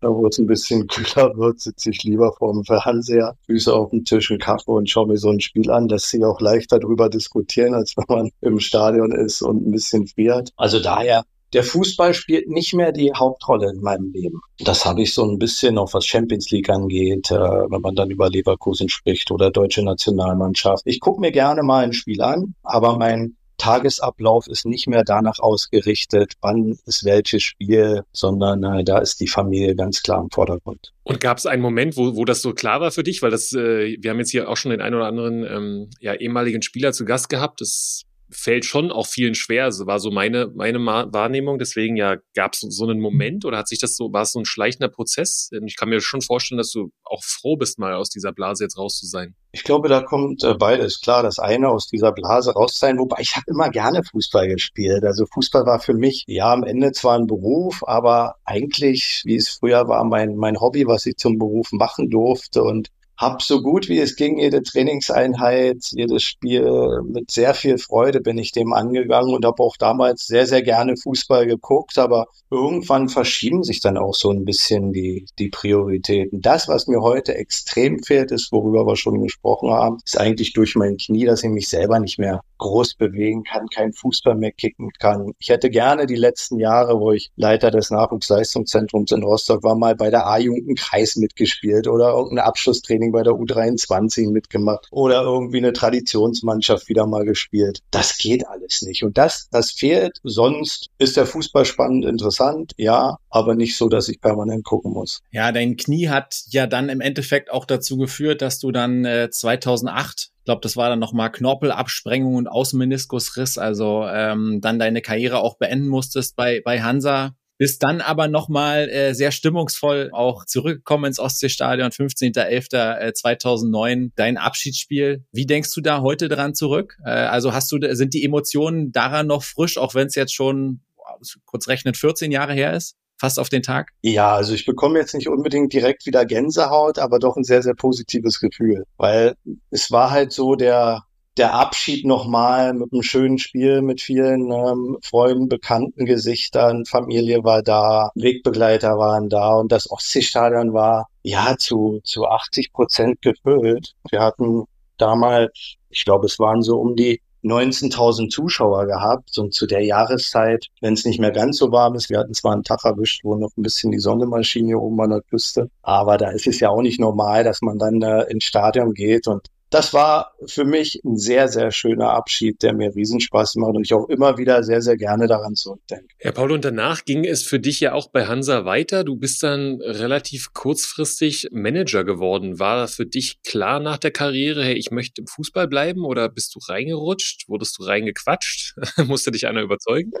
A: wo es ein bisschen kühler wird, sitze ich lieber vor dem Fernseher, Füße auf dem Tisch, einen Kaffee und schaue mir so ein Spiel an. dass sie auch leichter darüber diskutieren, als wenn man im Stadion ist und ein bisschen friert. Also daher der Fußball spielt nicht mehr die Hauptrolle in meinem Leben. Das habe ich so ein bisschen auch was Champions League angeht, äh, wenn man dann über Leverkusen spricht oder deutsche Nationalmannschaft. Ich gucke mir gerne mal ein Spiel an, aber mein Tagesablauf ist nicht mehr danach ausgerichtet, wann ist welches Spiel, sondern äh, da ist die Familie ganz klar im Vordergrund.
E: Und gab es einen Moment, wo, wo das so klar war für dich? Weil das, äh, wir haben jetzt hier auch schon den einen oder anderen ähm, ja, ehemaligen Spieler zu Gast gehabt. Das fällt schon auch vielen schwer. Also war so meine, meine Wahrnehmung. Deswegen ja, gab es so einen Moment oder hat sich das so, war es so ein schleichender Prozess? Ich kann mir schon vorstellen, dass du auch froh bist, mal aus dieser Blase jetzt raus zu sein.
A: Ich glaube, da kommt äh, beides. Klar, das eine aus dieser Blase raus sein, wobei ich habe immer gerne Fußball gespielt. Also Fußball war für mich ja am Ende zwar ein Beruf, aber eigentlich, wie es früher war, mein, mein Hobby, was ich zum Beruf machen durfte. Und habe so gut wie es ging jede Trainingseinheit, jedes Spiel mit sehr viel Freude bin ich dem angegangen und habe auch damals sehr, sehr gerne Fußball geguckt, aber irgendwann verschieben sich dann auch so ein bisschen die, die Prioritäten. Das, was mir heute extrem fehlt, ist, worüber wir schon gesprochen haben, ist eigentlich durch mein Knie, dass ich mich selber nicht mehr groß bewegen kann, kein Fußball mehr kicken kann. Ich hätte gerne die letzten Jahre, wo ich Leiter des Nachwuchsleistungszentrums in Rostock war, mal bei der A-Jugend Kreis mitgespielt oder irgendein Abschlusstraining bei der U23 mitgemacht oder irgendwie eine Traditionsmannschaft wieder mal gespielt. Das geht alles nicht. Und das, das fehlt. Sonst ist der Fußball spannend, interessant, ja, aber nicht so, dass ich permanent gucken muss.
D: Ja, dein Knie hat ja dann im Endeffekt auch dazu geführt, dass du dann äh, 2008 ich glaube, das war dann nochmal Knorpelabsprengung und Außenmeniskusriss, also ähm, dann deine Karriere auch beenden musstest bei, bei Hansa. Bist dann aber nochmal äh, sehr stimmungsvoll auch zurückgekommen ins Ostseestadion, 15.11.2009, dein Abschiedsspiel. Wie denkst du da heute dran zurück? Äh, also hast du, sind die Emotionen daran noch frisch, auch wenn es jetzt schon kurz rechnet 14 Jahre her ist? fast auf den Tag?
A: Ja, also ich bekomme jetzt nicht unbedingt direkt wieder Gänsehaut, aber doch ein sehr, sehr positives Gefühl, weil es war halt so der, der Abschied nochmal mit einem schönen Spiel, mit vielen ähm, Freunden, bekannten Gesichtern, Familie war da, Wegbegleiter waren da und das Ostseestadion war ja zu, zu 80 Prozent gefüllt. Wir hatten damals, ich glaube, es waren so um die 19.000 Zuschauer gehabt und zu der Jahreszeit, wenn es nicht mehr ganz so warm ist, wir hatten zwar einen Tag erwischt, wo noch ein bisschen die Sonne mal schien hier oben an der Küste, aber da ist es ja auch nicht normal, dass man dann äh, ins Stadion geht und das war für mich ein sehr, sehr schöner Abschied, der mir Riesenspaß macht und ich auch immer wieder sehr, sehr gerne daran zurückdenke.
E: Herr Paul, und danach ging es für dich ja auch bei Hansa weiter. Du bist dann relativ kurzfristig Manager geworden. War für dich klar nach der Karriere, hey, ich möchte im Fußball bleiben oder bist du reingerutscht? Wurdest du reingequatscht? Musste dich einer überzeugen?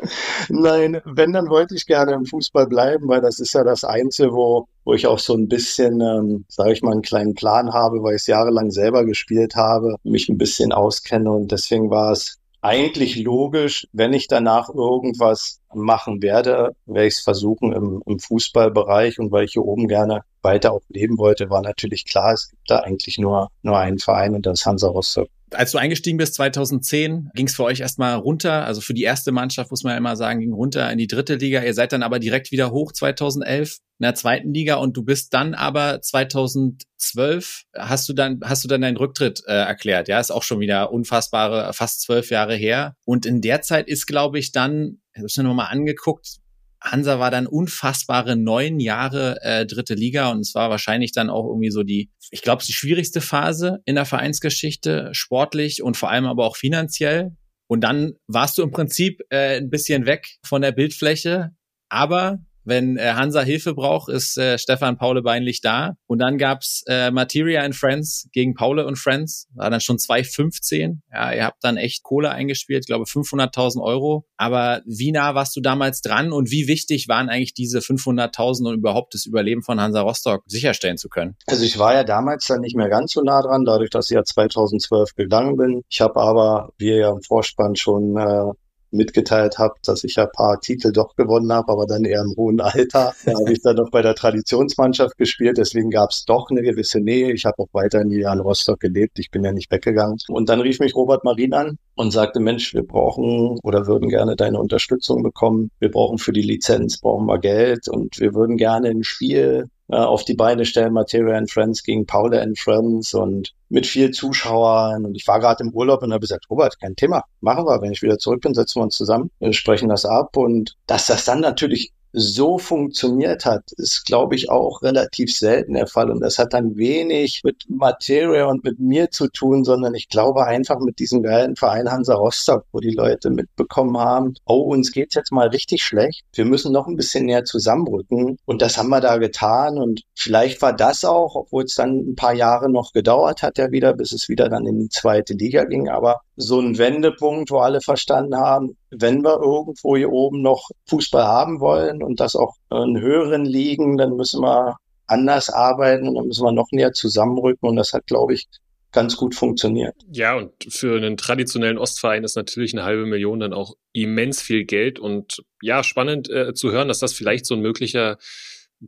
A: Nein, wenn, dann wollte ich gerne im Fußball bleiben, weil das ist ja das Einzige, wo, wo ich auch so ein bisschen, ähm, sage ich mal, einen kleinen Plan habe, weil ich es jahrelang selber gespielt habe, mich ein bisschen auskenne. Und deswegen war es eigentlich logisch, wenn ich danach irgendwas machen werde, werde ich es versuchen im, im Fußballbereich. Und weil ich hier oben gerne weiter auch leben wollte, war natürlich klar, es gibt da eigentlich nur, nur einen Verein und das ist Hansa Rostock
D: als du eingestiegen bist 2010, ging es für euch erstmal runter. Also für die erste Mannschaft muss man ja immer sagen, ging runter in die dritte Liga. Ihr seid dann aber direkt wieder hoch 2011 in der zweiten Liga und du bist dann aber 2012 hast du dann hast du dann deinen Rücktritt äh, erklärt. Ja, ist auch schon wieder unfassbare fast zwölf Jahre her. Und in der Zeit ist, glaube ich, dann, ich habe es mir nochmal angeguckt, Hansa war dann unfassbare neun Jahre äh, dritte Liga und es war wahrscheinlich dann auch irgendwie so die, ich glaube, die schwierigste Phase in der Vereinsgeschichte, sportlich und vor allem aber auch finanziell. Und dann warst du im Prinzip äh, ein bisschen weg von der Bildfläche, aber wenn äh, Hansa Hilfe braucht, ist äh, Stefan Paule Beinlich da. Und dann gab's äh, Materia and Friends gegen Paule und Friends. War dann schon 2,15. Ja, ihr habt dann echt Kohle eingespielt, glaube 500.000 Euro. Aber wie nah warst du damals dran und wie wichtig waren eigentlich diese 500.000 und überhaupt das Überleben von Hansa Rostock sicherstellen zu können?
A: Also ich war ja damals dann nicht mehr ganz so nah dran, dadurch, dass ich ja 2012 gegangen bin. Ich habe aber, wie ihr ja im Vorspann schon äh, mitgeteilt habe, dass ich ja ein paar Titel doch gewonnen habe, aber dann eher im hohen Alter. Da habe ich dann noch bei der Traditionsmannschaft gespielt, deswegen gab es doch eine gewisse Nähe. Ich habe auch weiter in die Jahren Rostock gelebt, ich bin ja nicht weggegangen. Und dann rief mich Robert Marin an und sagte, Mensch, wir brauchen oder würden gerne deine Unterstützung bekommen. Wir brauchen für die Lizenz, brauchen wir Geld und wir würden gerne ein Spiel äh, auf die Beine stellen, Materia and Friends gegen Paula and Friends und mit viel Zuschauern. Und ich war gerade im Urlaub und habe gesagt, Robert, kein Thema, machen wir. Wenn ich wieder zurück bin, setzen wir uns zusammen, sprechen das ab. Und dass das dann natürlich so funktioniert hat, ist, glaube ich, auch relativ selten der Fall. Und das hat dann wenig mit Materia und mit mir zu tun, sondern ich glaube einfach mit diesem geilen Verein Hansa Rostock, wo die Leute mitbekommen haben, oh, uns geht's jetzt mal richtig schlecht. Wir müssen noch ein bisschen näher zusammenrücken. Und das haben wir da getan. Und vielleicht war das auch, obwohl es dann ein paar Jahre noch gedauert hat, ja wieder, bis es wieder dann in die zweite Liga ging. Aber so ein Wendepunkt, wo alle verstanden haben, wenn wir irgendwo hier oben noch Fußball haben wollen und das auch in höheren Ligen, dann müssen wir anders arbeiten und dann müssen wir noch näher zusammenrücken und das hat, glaube ich, ganz gut funktioniert.
E: Ja, und für einen traditionellen Ostverein ist natürlich eine halbe Million dann auch immens viel Geld und ja, spannend äh, zu hören, dass das vielleicht so ein möglicher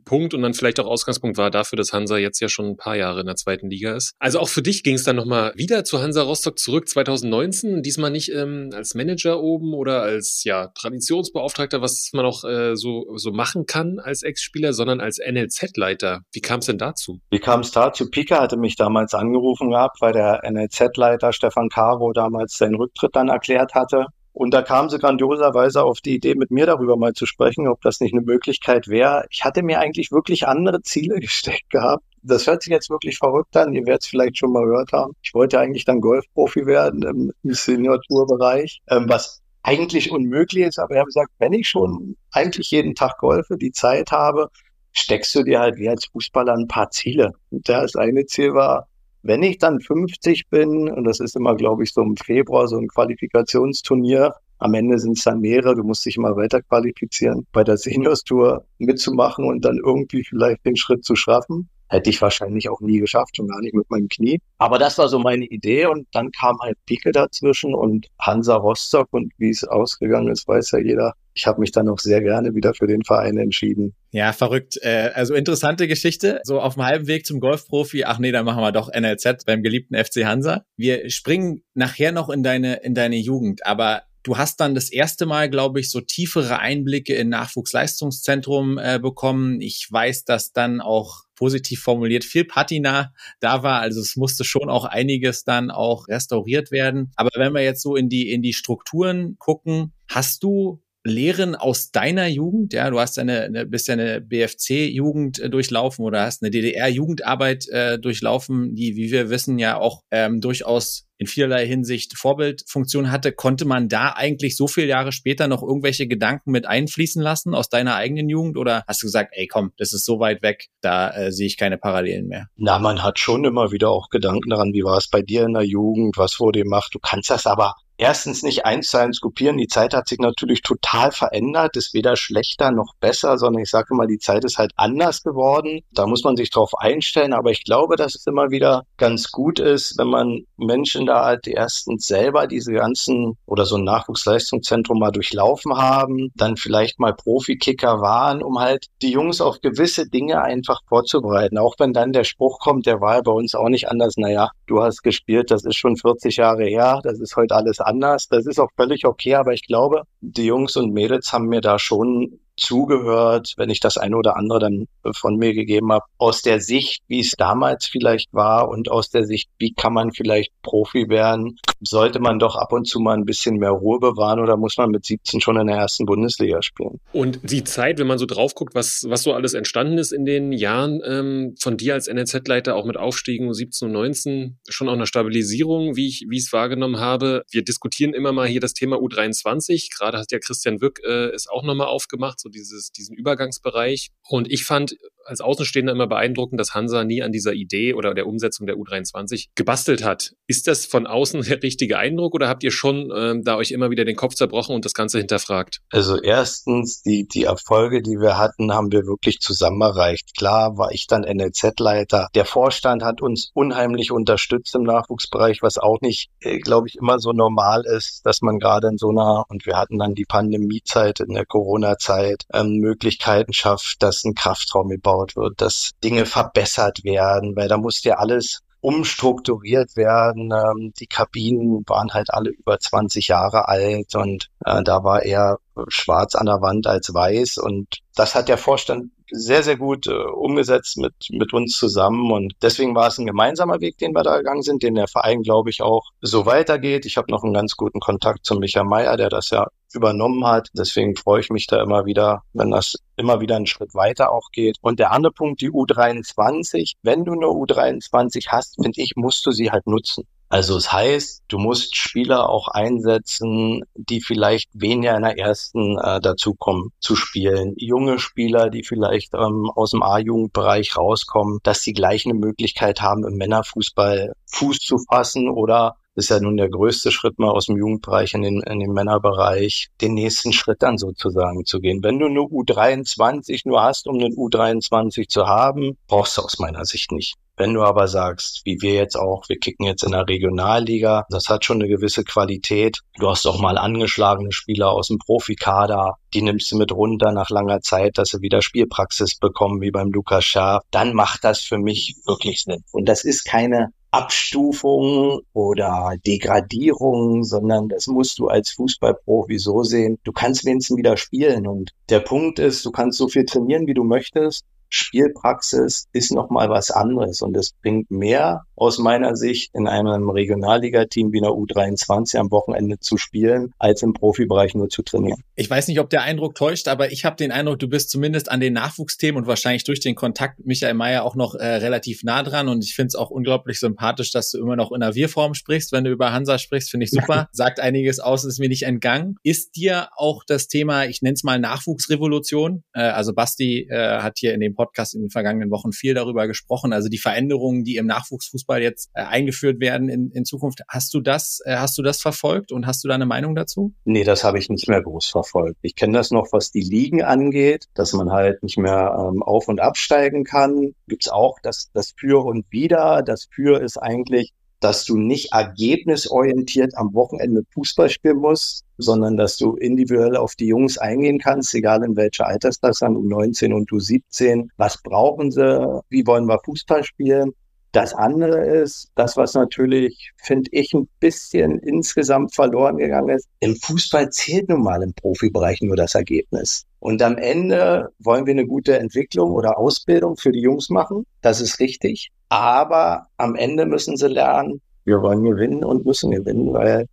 E: Punkt und dann vielleicht auch Ausgangspunkt war dafür, dass Hansa jetzt ja schon ein paar Jahre in der zweiten Liga ist. Also auch für dich ging es dann nochmal wieder zu Hansa Rostock zurück 2019, diesmal nicht ähm, als Manager oben oder als ja Traditionsbeauftragter, was man auch äh, so, so machen kann als Ex-Spieler, sondern als NLZ-Leiter. Wie kam es denn dazu?
A: Wie kam es dazu? Pika hatte mich damals angerufen gehabt, weil der NLZ-Leiter Stefan Caro damals seinen Rücktritt dann erklärt hatte. Und da kam sie grandioserweise auf die Idee, mit mir darüber mal zu sprechen, ob das nicht eine Möglichkeit wäre. Ich hatte mir eigentlich wirklich andere Ziele gesteckt gehabt. Das hört sich jetzt wirklich verrückt an. Ihr werdet es vielleicht schon mal gehört haben. Ich wollte eigentlich dann Golfprofi werden im, Senior-Tour-Bereich, ähm, was eigentlich unmöglich ist. Aber ich habe gesagt, wenn ich schon eigentlich jeden Tag golfe, die Zeit habe, steckst du dir halt wie als Fußballer ein paar Ziele. Und das eine Ziel war, wenn ich dann 50 bin, und das ist immer, glaube ich, so im Februar so ein Qualifikationsturnier, am Ende sind es dann mehrere, du musst dich immer weiter qualifizieren, bei der Seniors Tour mitzumachen und dann irgendwie vielleicht den Schritt zu schaffen. Hätte ich wahrscheinlich auch nie geschafft, schon gar nicht mit meinem Knie. Aber das war so meine Idee und dann kam halt Pike dazwischen und Hansa Rostock und wie es ausgegangen ist, weiß ja jeder. Ich habe mich dann auch sehr gerne wieder für den Verein entschieden.
D: Ja, verrückt. Äh, also interessante Geschichte. So auf dem halben Weg zum Golfprofi. Ach nee, dann machen wir doch NLZ beim geliebten FC Hansa. Wir springen nachher noch in deine in deine Jugend, aber Du hast dann das erste Mal, glaube ich, so tiefere Einblicke in Nachwuchsleistungszentrum äh, bekommen. Ich weiß, dass dann auch positiv formuliert viel Patina da war. Also es musste schon auch einiges dann auch restauriert werden. Aber wenn wir jetzt so in die, in die Strukturen gucken, hast du Lehren aus deiner Jugend, ja, du hast eine, eine bist ja eine BFC-Jugend äh, durchlaufen oder hast eine DDR-Jugendarbeit äh, durchlaufen, die, wie wir wissen, ja auch ähm, durchaus in vielerlei Hinsicht Vorbildfunktion hatte. Konnte man da eigentlich so viele Jahre später noch irgendwelche Gedanken mit einfließen lassen aus deiner eigenen Jugend oder hast du gesagt, ey komm, das ist so weit weg, da äh, sehe ich keine Parallelen mehr?
A: Na, man hat schon immer wieder auch Gedanken daran, wie war es bei dir in der Jugend, was wurde gemacht. Du kannst das aber erstens nicht eins zu eins kopieren. Die Zeit hat sich natürlich total verändert, ist weder schlechter noch besser, sondern ich sage mal, die Zeit ist halt anders geworden. Da muss man sich drauf einstellen. Aber ich glaube, dass es immer wieder ganz gut ist, wenn man Menschen da halt erstens selber diese ganzen oder so ein Nachwuchsleistungszentrum mal durchlaufen haben, dann vielleicht mal Profikicker waren, um halt die Jungs auf gewisse Dinge einfach vorzubereiten. Auch wenn dann der Spruch kommt, der war bei uns auch nicht anders. Naja, du hast gespielt, das ist schon 40 Jahre her, das ist heute alles anders. Das ist auch völlig okay, aber ich glaube, die Jungs und Mädels haben mir da schon zugehört, wenn ich das eine oder andere dann von mir gegeben habe, aus der Sicht, wie es damals vielleicht war und aus der Sicht, wie kann man vielleicht Profi werden, sollte man doch ab und zu mal ein bisschen mehr Ruhe bewahren oder muss man mit 17 schon in der ersten Bundesliga spielen?
E: Und die Zeit, wenn man so drauf guckt, was, was so alles entstanden ist in den Jahren ähm, von dir als NLZ-Leiter, auch mit Aufstiegen 17 und 19, schon auch eine Stabilisierung, wie ich, es wahrgenommen habe. Wir diskutieren immer mal hier das Thema U23. Gerade hat ja Christian Wück äh, es auch nochmal aufgemacht so dieses, diesen Übergangsbereich. Und ich fand als Außenstehender immer beeindruckend, dass Hansa nie an dieser Idee oder der Umsetzung der U23 gebastelt hat. Ist das von außen der richtige Eindruck oder habt ihr schon ähm, da euch immer wieder den Kopf zerbrochen und das Ganze hinterfragt?
A: Also erstens, die, die Erfolge, die wir hatten, haben wir wirklich zusammen erreicht. Klar war ich dann NLZ-Leiter. Der Vorstand hat uns unheimlich unterstützt im Nachwuchsbereich, was auch nicht, äh, glaube ich, immer so normal ist, dass man gerade in so einer, und wir hatten dann die Pandemiezeit, in der Corona-Zeit, ähm, Möglichkeiten schafft, dass ein Kraftraum gebaut wird, dass Dinge verbessert werden, weil da muss ja alles umstrukturiert werden. Ähm, die Kabinen waren halt alle über 20 Jahre alt und äh, da war eher schwarz an der Wand als weiß und das hat der Vorstand sehr, sehr gut äh, umgesetzt mit, mit uns zusammen. Und deswegen war es ein gemeinsamer Weg, den wir da gegangen sind, den der Verein, glaube ich, auch so weitergeht. Ich habe noch einen ganz guten Kontakt zu Michael Meyer, der das ja übernommen hat. Deswegen freue ich mich da immer wieder, wenn das immer wieder einen Schritt weiter auch geht. Und der andere Punkt, die U23. Wenn du eine U23 hast, finde ich, musst du sie halt nutzen. Also es heißt, du musst Spieler auch einsetzen, die vielleicht weniger in der ersten äh, dazukommen zu spielen. Junge Spieler, die vielleicht ähm, aus dem A-Jugendbereich rauskommen, dass sie gleich eine Möglichkeit haben, im Männerfußball Fuß zu fassen oder ist ja nun der größte Schritt mal aus dem Jugendbereich in den, in den Männerbereich, den nächsten Schritt dann sozusagen zu gehen. Wenn du eine U23 nur hast, um einen U23 zu haben, brauchst du aus meiner Sicht nicht. Wenn du aber sagst, wie wir jetzt auch, wir kicken jetzt in der Regionalliga, das hat schon eine gewisse Qualität. Du hast auch mal angeschlagene Spieler aus dem Profikader, die nimmst du mit runter nach langer Zeit, dass sie wieder Spielpraxis bekommen, wie beim Lukas Schaaf. Dann macht das für mich wirklich Sinn. Und das ist keine Abstufung oder Degradierung, sondern das musst du als Fußballprofi so sehen. Du kannst wenigstens wieder spielen und der Punkt ist, du kannst so viel trainieren, wie du möchtest. Spielpraxis ist nochmal was anderes und es bringt mehr aus meiner Sicht in einem Regionalligateam wie einer U23 am Wochenende zu spielen, als im Profibereich nur zu trainieren.
D: Ich weiß nicht, ob der Eindruck täuscht, aber ich habe den Eindruck, du bist zumindest an den Nachwuchsthemen und wahrscheinlich durch den Kontakt mit Michael Mayer auch noch äh, relativ nah dran und ich finde es auch unglaublich sympathisch, dass du immer noch in der Wir-Form sprichst, wenn du über Hansa sprichst, finde ich super. Sagt einiges aus, ist mir nicht entgangen. Ist dir auch das Thema, ich nenne es mal Nachwuchsrevolution, äh, also Basti äh, hat hier in dem Podcast in den vergangenen Wochen viel darüber gesprochen. Also die Veränderungen, die im Nachwuchsfußball jetzt äh, eingeführt werden in, in Zukunft. Hast du das, äh, hast du das verfolgt und hast du da eine Meinung dazu?
A: Nee, das habe ich nicht mehr groß verfolgt. Ich kenne das noch, was die Ligen angeht, dass man halt nicht mehr ähm, auf- und absteigen kann. Gibt's auch das, das Für und Wider. Das Für ist eigentlich, dass du nicht ergebnisorientiert am Wochenende Fußball spielen musst, sondern dass du individuell auf die Jungs eingehen kannst, egal in welcher Altersklasse, um 19 und du 17. Was brauchen sie? Wie wollen wir Fußball spielen? Das andere ist, das, was natürlich, finde ich, ein bisschen insgesamt verloren gegangen ist. Im Fußball zählt nun mal im Profibereich nur das Ergebnis. Und am Ende wollen wir eine gute Entwicklung oder Ausbildung für die Jungs machen. Das ist richtig. Aber am Ende müssen sie lernen, wir wollen gewinnen und müssen gewinnen, weil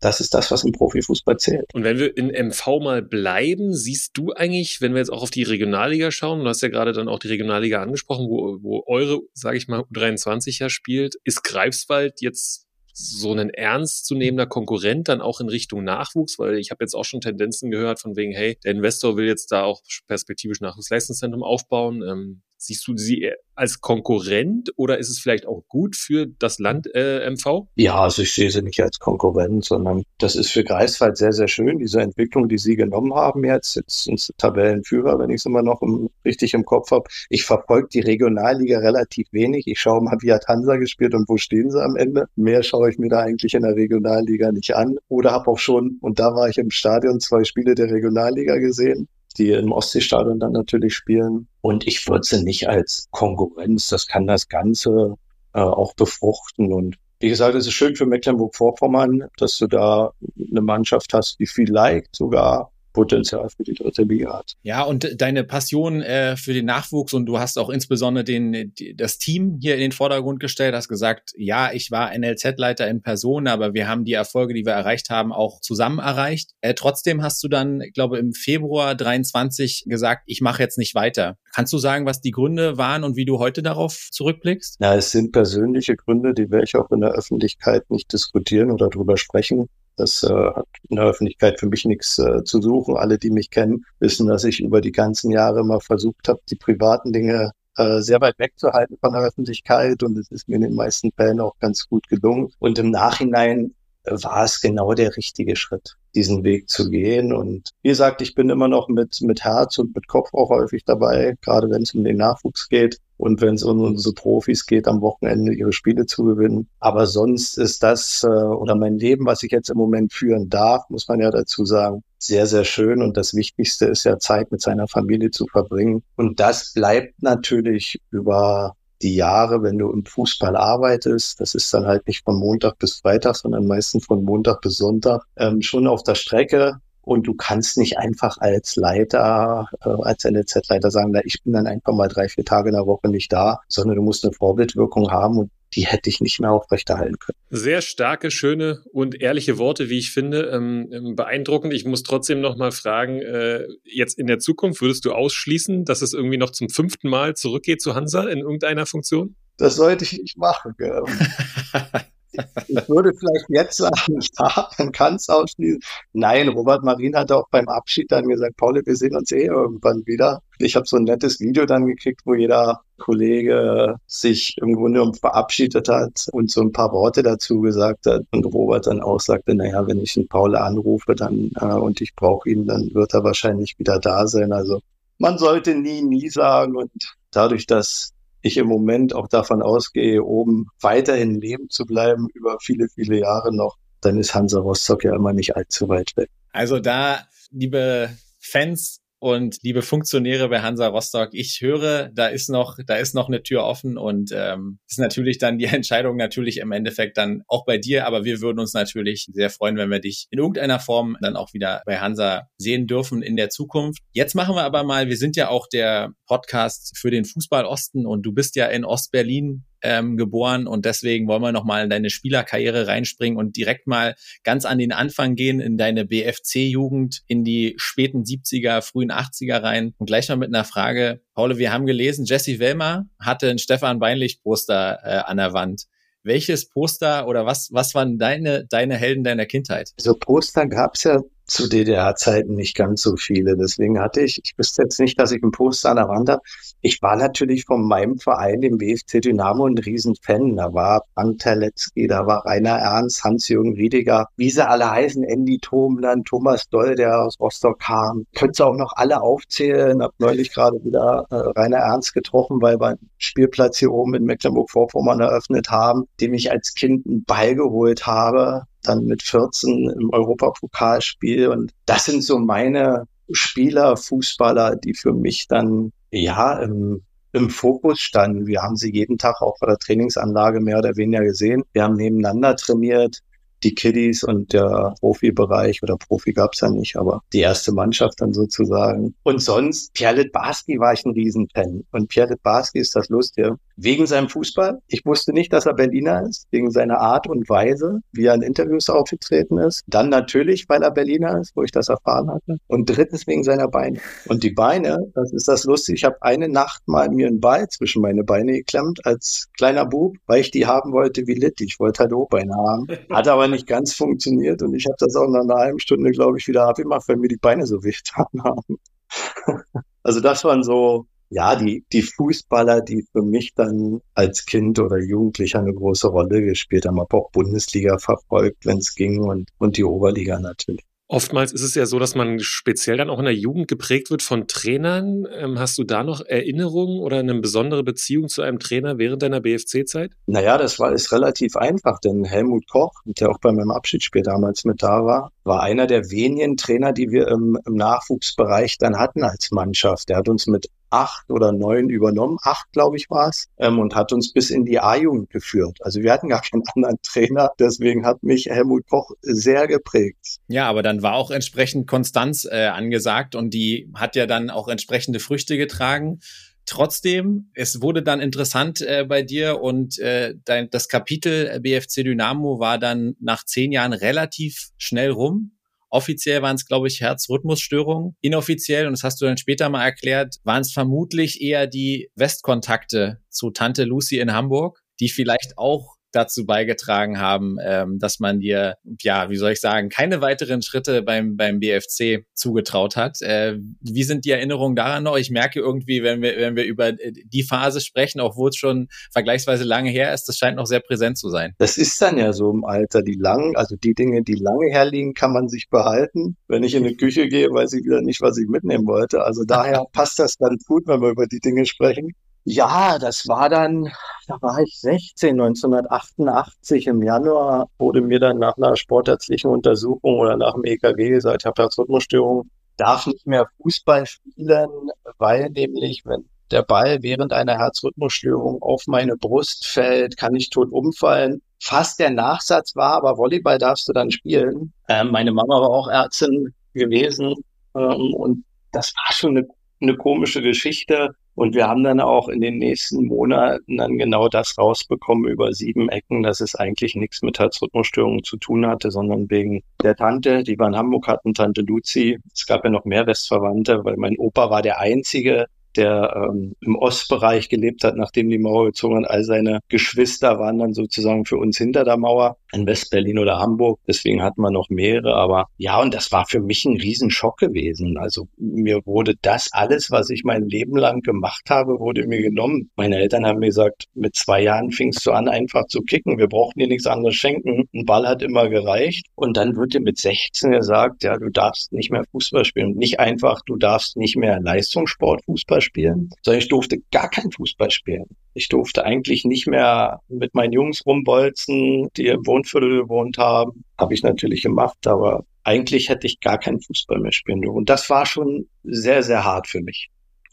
A: das ist das, was im Profifußball zählt.
E: Und wenn wir in MV mal bleiben, siehst du eigentlich, wenn wir jetzt auch auf die Regionalliga schauen, du hast ja gerade dann auch die Regionalliga angesprochen, wo, wo eure, sage ich mal, U23 ja spielt, ist Greifswald jetzt so ein ernstzunehmender Konkurrent dann auch in Richtung Nachwuchs, weil ich habe jetzt auch schon Tendenzen gehört von wegen, hey, der Investor will jetzt da auch perspektivisch Nachwuchsleistungszentrum aufbauen. Ähm, Siehst du sie als Konkurrent oder ist es vielleicht auch gut für das Land äh, MV?
A: Ja, also ich sehe sie nicht als Konkurrent, sondern das ist für Greifswald sehr, sehr schön, diese Entwicklung, die sie genommen haben jetzt. Jetzt sind sie Tabellenführer, wenn ich es immer noch im, richtig im Kopf habe. Ich verfolge die Regionalliga relativ wenig. Ich schaue mal, wie hat Hansa gespielt und wo stehen sie am Ende. Mehr schaue ich mir da eigentlich in der Regionalliga nicht an. Oder habe auch schon, und da war ich im Stadion, zwei Spiele der Regionalliga gesehen die im Ostseestadion dann natürlich spielen. Und ich würde sie nicht als Konkurrenz, das kann das Ganze äh, auch befruchten. Und wie gesagt, es ist schön für Mecklenburg-Vorpommern, dass du da eine Mannschaft hast, die vielleicht sogar Potenzial für die dritte Liga hat.
D: Ja, und deine Passion äh, für den Nachwuchs und du hast auch insbesondere den, das Team hier in den Vordergrund gestellt, hast gesagt, ja, ich war NLZ-Leiter in Person, aber wir haben die Erfolge, die wir erreicht haben, auch zusammen erreicht. Äh, trotzdem hast du dann, ich glaube, im Februar 23 gesagt, ich mache jetzt nicht weiter. Kannst du sagen, was die Gründe waren und wie du heute darauf zurückblickst?
A: Na, es sind persönliche Gründe, die werde ich auch in der Öffentlichkeit nicht diskutieren oder drüber sprechen. Das äh, hat in der Öffentlichkeit für mich nichts äh, zu suchen. Alle, die mich kennen, wissen, dass ich über die ganzen Jahre immer versucht habe, die privaten Dinge äh, sehr weit wegzuhalten von der Öffentlichkeit und es ist mir in den meisten Fällen auch ganz gut gelungen. Und im Nachhinein war es genau der richtige Schritt, diesen Weg zu gehen. Und wie gesagt, ich bin immer noch mit, mit Herz und mit Kopf auch häufig dabei, gerade wenn es um den Nachwuchs geht und wenn es um unsere Profis geht, am Wochenende ihre Spiele zu gewinnen. Aber sonst ist das äh, oder mein Leben, was ich jetzt im Moment führen darf, muss man ja dazu sagen, sehr, sehr schön. Und das Wichtigste ist ja Zeit mit seiner Familie zu verbringen. Und das bleibt natürlich über die Jahre, wenn du im Fußball arbeitest, das ist dann halt nicht von Montag bis Freitag, sondern meistens von Montag bis Sonntag, ähm, schon auf der Strecke. Und du kannst nicht einfach als Leiter, äh, als NLZ-Leiter sagen, na, ich bin dann einfach mal drei, vier Tage in der Woche nicht da, sondern du musst eine Vorbildwirkung haben und die hätte ich nicht mehr aufrechterhalten können.
E: Sehr starke, schöne und ehrliche Worte, wie ich finde. Ähm, beeindruckend. Ich muss trotzdem noch mal fragen, äh, jetzt in der Zukunft würdest du ausschließen, dass es irgendwie noch zum fünften Mal zurückgeht zu Hansa in irgendeiner Funktion?
A: Das sollte ich nicht machen. Ich würde vielleicht jetzt sagen, ja, man kann es ausschließen. Nein, Robert Marin hat auch beim Abschied dann gesagt, Paul, wir sehen uns eh irgendwann wieder. Ich habe so ein nettes Video dann gekriegt, wo jeder Kollege sich im Grunde genommen verabschiedet hat und so ein paar Worte dazu gesagt hat. Und Robert dann auch sagte, naja, wenn ich den Paul anrufe dann äh, und ich brauche ihn, dann wird er wahrscheinlich wieder da sein. Also man sollte nie, nie sagen. Und dadurch, dass ich im Moment auch davon ausgehe, oben weiterhin leben zu bleiben, über viele, viele Jahre noch, dann ist Hansa Rostock ja immer nicht allzu weit weg.
D: Also da, liebe Fans und liebe Funktionäre bei Hansa Rostock, ich höre, da ist noch, da ist noch eine Tür offen und ähm, ist natürlich dann die Entscheidung natürlich im Endeffekt dann auch bei dir, aber wir würden uns natürlich sehr freuen, wenn wir dich in irgendeiner Form dann auch wieder bei Hansa sehen dürfen in der Zukunft. Jetzt machen wir aber mal, wir sind ja auch der Podcast für den Fußball Osten und du bist ja in Ostberlin ähm, geboren und deswegen wollen wir nochmal in deine Spielerkarriere reinspringen und direkt mal ganz an den Anfang gehen, in deine BFC-Jugend, in die späten 70er, frühen 80er rein und gleich mal mit einer Frage. Paul, wir haben gelesen, Jesse Wellmer hatte ein Stefan Beinlich-Poster äh, an der Wand. Welches Poster oder was, was waren deine, deine Helden deiner Kindheit?
A: So Poster gab's ja zu DDR-Zeiten nicht ganz so viele. Deswegen hatte ich, ich wüsste jetzt nicht, dass ich ein Poster an der Wand habe. Ich war natürlich von meinem Verein, dem BFC Dynamo, ein Riesenfan. Da war Frank Terletzky, da war Rainer Ernst, Hans-Jürgen Riediger, wie sie alle heißen, Andy Thomland, Thomas Doll, der aus Rostock kam. Könnt ihr auch noch alle aufzählen. Hab neulich gerade wieder äh, Rainer Ernst getroffen, weil wir einen Spielplatz hier oben in Mecklenburg-Vorpommern eröffnet haben, dem ich als Kind einen Ball geholt habe dann mit 14 im Europapokalspiel. Und das sind so meine Spieler, Fußballer, die für mich dann ja im, im Fokus standen. Wir haben sie jeden Tag auch bei der Trainingsanlage mehr oder weniger gesehen. Wir haben nebeneinander trainiert die Kiddies und der Profibereich oder Profi gab's ja nicht, aber die erste Mannschaft dann sozusagen. Und sonst, Pierre Litbarski war ich ein Riesenfan. Und Pierre Litbarski ist das Lustige. Wegen seinem Fußball. Ich wusste nicht, dass er Berliner ist, wegen seiner Art und Weise, wie er in Interviews aufgetreten ist. Dann natürlich, weil er Berliner ist, wo ich das erfahren hatte. Und drittens wegen seiner Beine. Und die Beine, das ist das Lustige. Ich habe eine Nacht mal mir einen Ball zwischen meine Beine geklemmt als kleiner Bub, weil ich die haben wollte wie Litt. Ich wollte halt O-Beine haben. Hat aber nicht ganz funktioniert und ich habe das auch nach einer halben Stunde, glaube ich, wieder abgemacht, weil mir die Beine so wehgetan haben. also das waren so, ja, die, die Fußballer, die für mich dann als Kind oder Jugendlicher eine große Rolle gespielt haben. habe auch Bundesliga verfolgt, wenn es ging und, und die Oberliga natürlich.
E: Oftmals ist es ja so, dass man speziell dann auch in der Jugend geprägt wird von Trainern. Ähm, hast du da noch Erinnerungen oder eine besondere Beziehung zu einem Trainer während deiner BFC-Zeit?
A: Naja, das war ist relativ einfach, denn Helmut Koch, der auch bei meinem Abschiedsspiel damals mit da war, war einer der wenigen Trainer, die wir im, im Nachwuchsbereich dann hatten als Mannschaft. Der hat uns mit acht oder neun übernommen, acht glaube ich war es, ähm, und hat uns bis in die A-Jugend geführt. Also wir hatten gar keinen anderen Trainer, deswegen hat mich Helmut Koch sehr geprägt.
D: Ja, aber dann war auch entsprechend Konstanz äh, angesagt und die hat ja dann auch entsprechende Früchte getragen. Trotzdem, es wurde dann interessant äh, bei dir und äh, dein, das Kapitel BFC Dynamo war dann nach zehn Jahren relativ schnell rum. Offiziell waren es, glaube ich, Herzrhythmusstörungen. Inoffiziell, und das hast du dann später mal erklärt, waren es vermutlich eher die Westkontakte zu Tante Lucy in Hamburg, die vielleicht auch dazu beigetragen haben, ähm, dass man dir, ja, wie soll ich sagen, keine weiteren Schritte beim, beim BFC zugetraut hat. Äh, wie sind die Erinnerungen daran noch? Ich merke irgendwie, wenn wir, wenn wir über äh, die Phase sprechen, obwohl es schon vergleichsweise lange her ist, das scheint noch sehr präsent zu sein.
A: Das ist dann ja so im Alter, die lang, also die Dinge, die lange herliegen, kann man sich behalten. Wenn ich in die Küche gehe, weiß ich wieder nicht, was ich mitnehmen wollte. Also daher passt das dann gut, wenn wir über die Dinge sprechen. Ja, das war dann, da war ich 16, 1988 im Januar wurde mir dann nach einer sportärztlichen Untersuchung oder nach dem EKG gesagt, ich habe Herzrhythmusstörung, darf nicht mehr Fußball spielen, weil nämlich, wenn der Ball während einer Herzrhythmusstörung auf meine Brust fällt, kann ich tot umfallen. Fast der Nachsatz war, aber Volleyball darfst du dann spielen. Ähm, meine Mama war auch Ärztin gewesen ähm, und das war schon eine, eine komische Geschichte. Und wir haben dann auch in den nächsten Monaten dann genau das rausbekommen über sieben Ecken, dass es eigentlich nichts mit Herzrhythmusstörungen zu tun hatte, sondern wegen der Tante, die wir in Hamburg hatten, Tante Luzi. Es gab ja noch mehr Westverwandte, weil mein Opa war der Einzige, der ähm, im Ostbereich gelebt hat, nachdem die Mauer gezogen hat. All seine Geschwister waren dann sozusagen für uns hinter der Mauer in West-Berlin oder Hamburg. Deswegen hatten wir noch mehrere. Aber ja, und das war für mich ein Riesenschock gewesen. Also mir wurde das alles, was ich mein Leben lang gemacht habe, wurde mir genommen. Meine Eltern haben mir gesagt, mit zwei Jahren fingst du an, einfach zu kicken. Wir brauchten dir nichts anderes schenken. Ein Ball hat immer gereicht. Und dann wird dir mit 16 gesagt, ja, du darfst nicht mehr Fußball spielen. Nicht einfach, du darfst nicht mehr Leistungssport Fußball spielen, sondern ich durfte gar kein Fußball spielen. Ich durfte eigentlich nicht mehr mit meinen Jungs rumbolzen, die im Wohnviertel gewohnt haben. Habe ich natürlich gemacht, aber eigentlich hätte ich gar keinen Fußball mehr spielen dürfen. Und das war schon sehr, sehr hart für mich.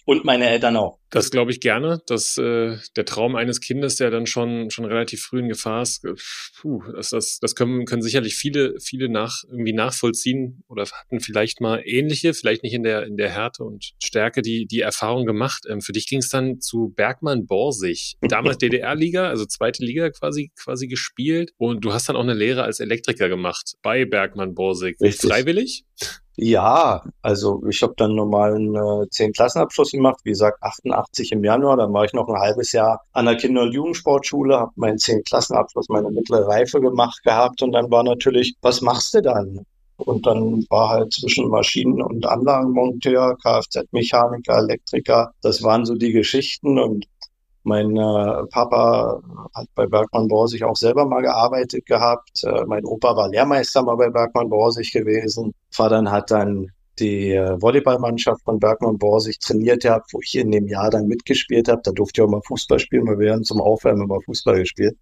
A: Und meine Eltern auch.
E: Das glaube ich gerne, dass äh, der Traum eines Kindes, der dann schon schon relativ früh in Gefahr ist, äh, puh, das, das, das können, können sicherlich viele viele nach irgendwie nachvollziehen oder hatten vielleicht mal ähnliche, vielleicht nicht in der in der Härte und Stärke die die Erfahrung gemacht. Ähm, für dich ging es dann zu Bergmann Borsig, damals DDR-Liga, also zweite Liga quasi quasi gespielt und du hast dann auch eine Lehre als Elektriker gemacht bei Bergmann Borsig. Freiwillig?
A: Ja, also ich habe dann normalen äh, 10 Klassenabschluss gemacht, wie gesagt 88 im Januar, dann war ich noch ein halbes Jahr an der Kinder- und Jugendsportschule, habe meinen 10 Klassenabschluss, meine mittlere Reife gemacht gehabt. Und dann war natürlich, was machst du dann? Und dann war halt zwischen Maschinen- und Anlagenmonteur, Kfz-Mechaniker, Elektriker, das waren so die Geschichten. Und mein äh, Papa hat bei Bergmann Borsig auch selber mal gearbeitet gehabt. Äh, mein Opa war Lehrmeister mal bei Bergmann Borsig gewesen. Vater hat dann die äh, Volleyballmannschaft von Bergmann Borsig trainiert gehabt, wo ich in dem Jahr dann mitgespielt habe. Da durfte ich auch mal Fußball spielen, weil wir haben zum Aufwärmen immer Fußball gespielt.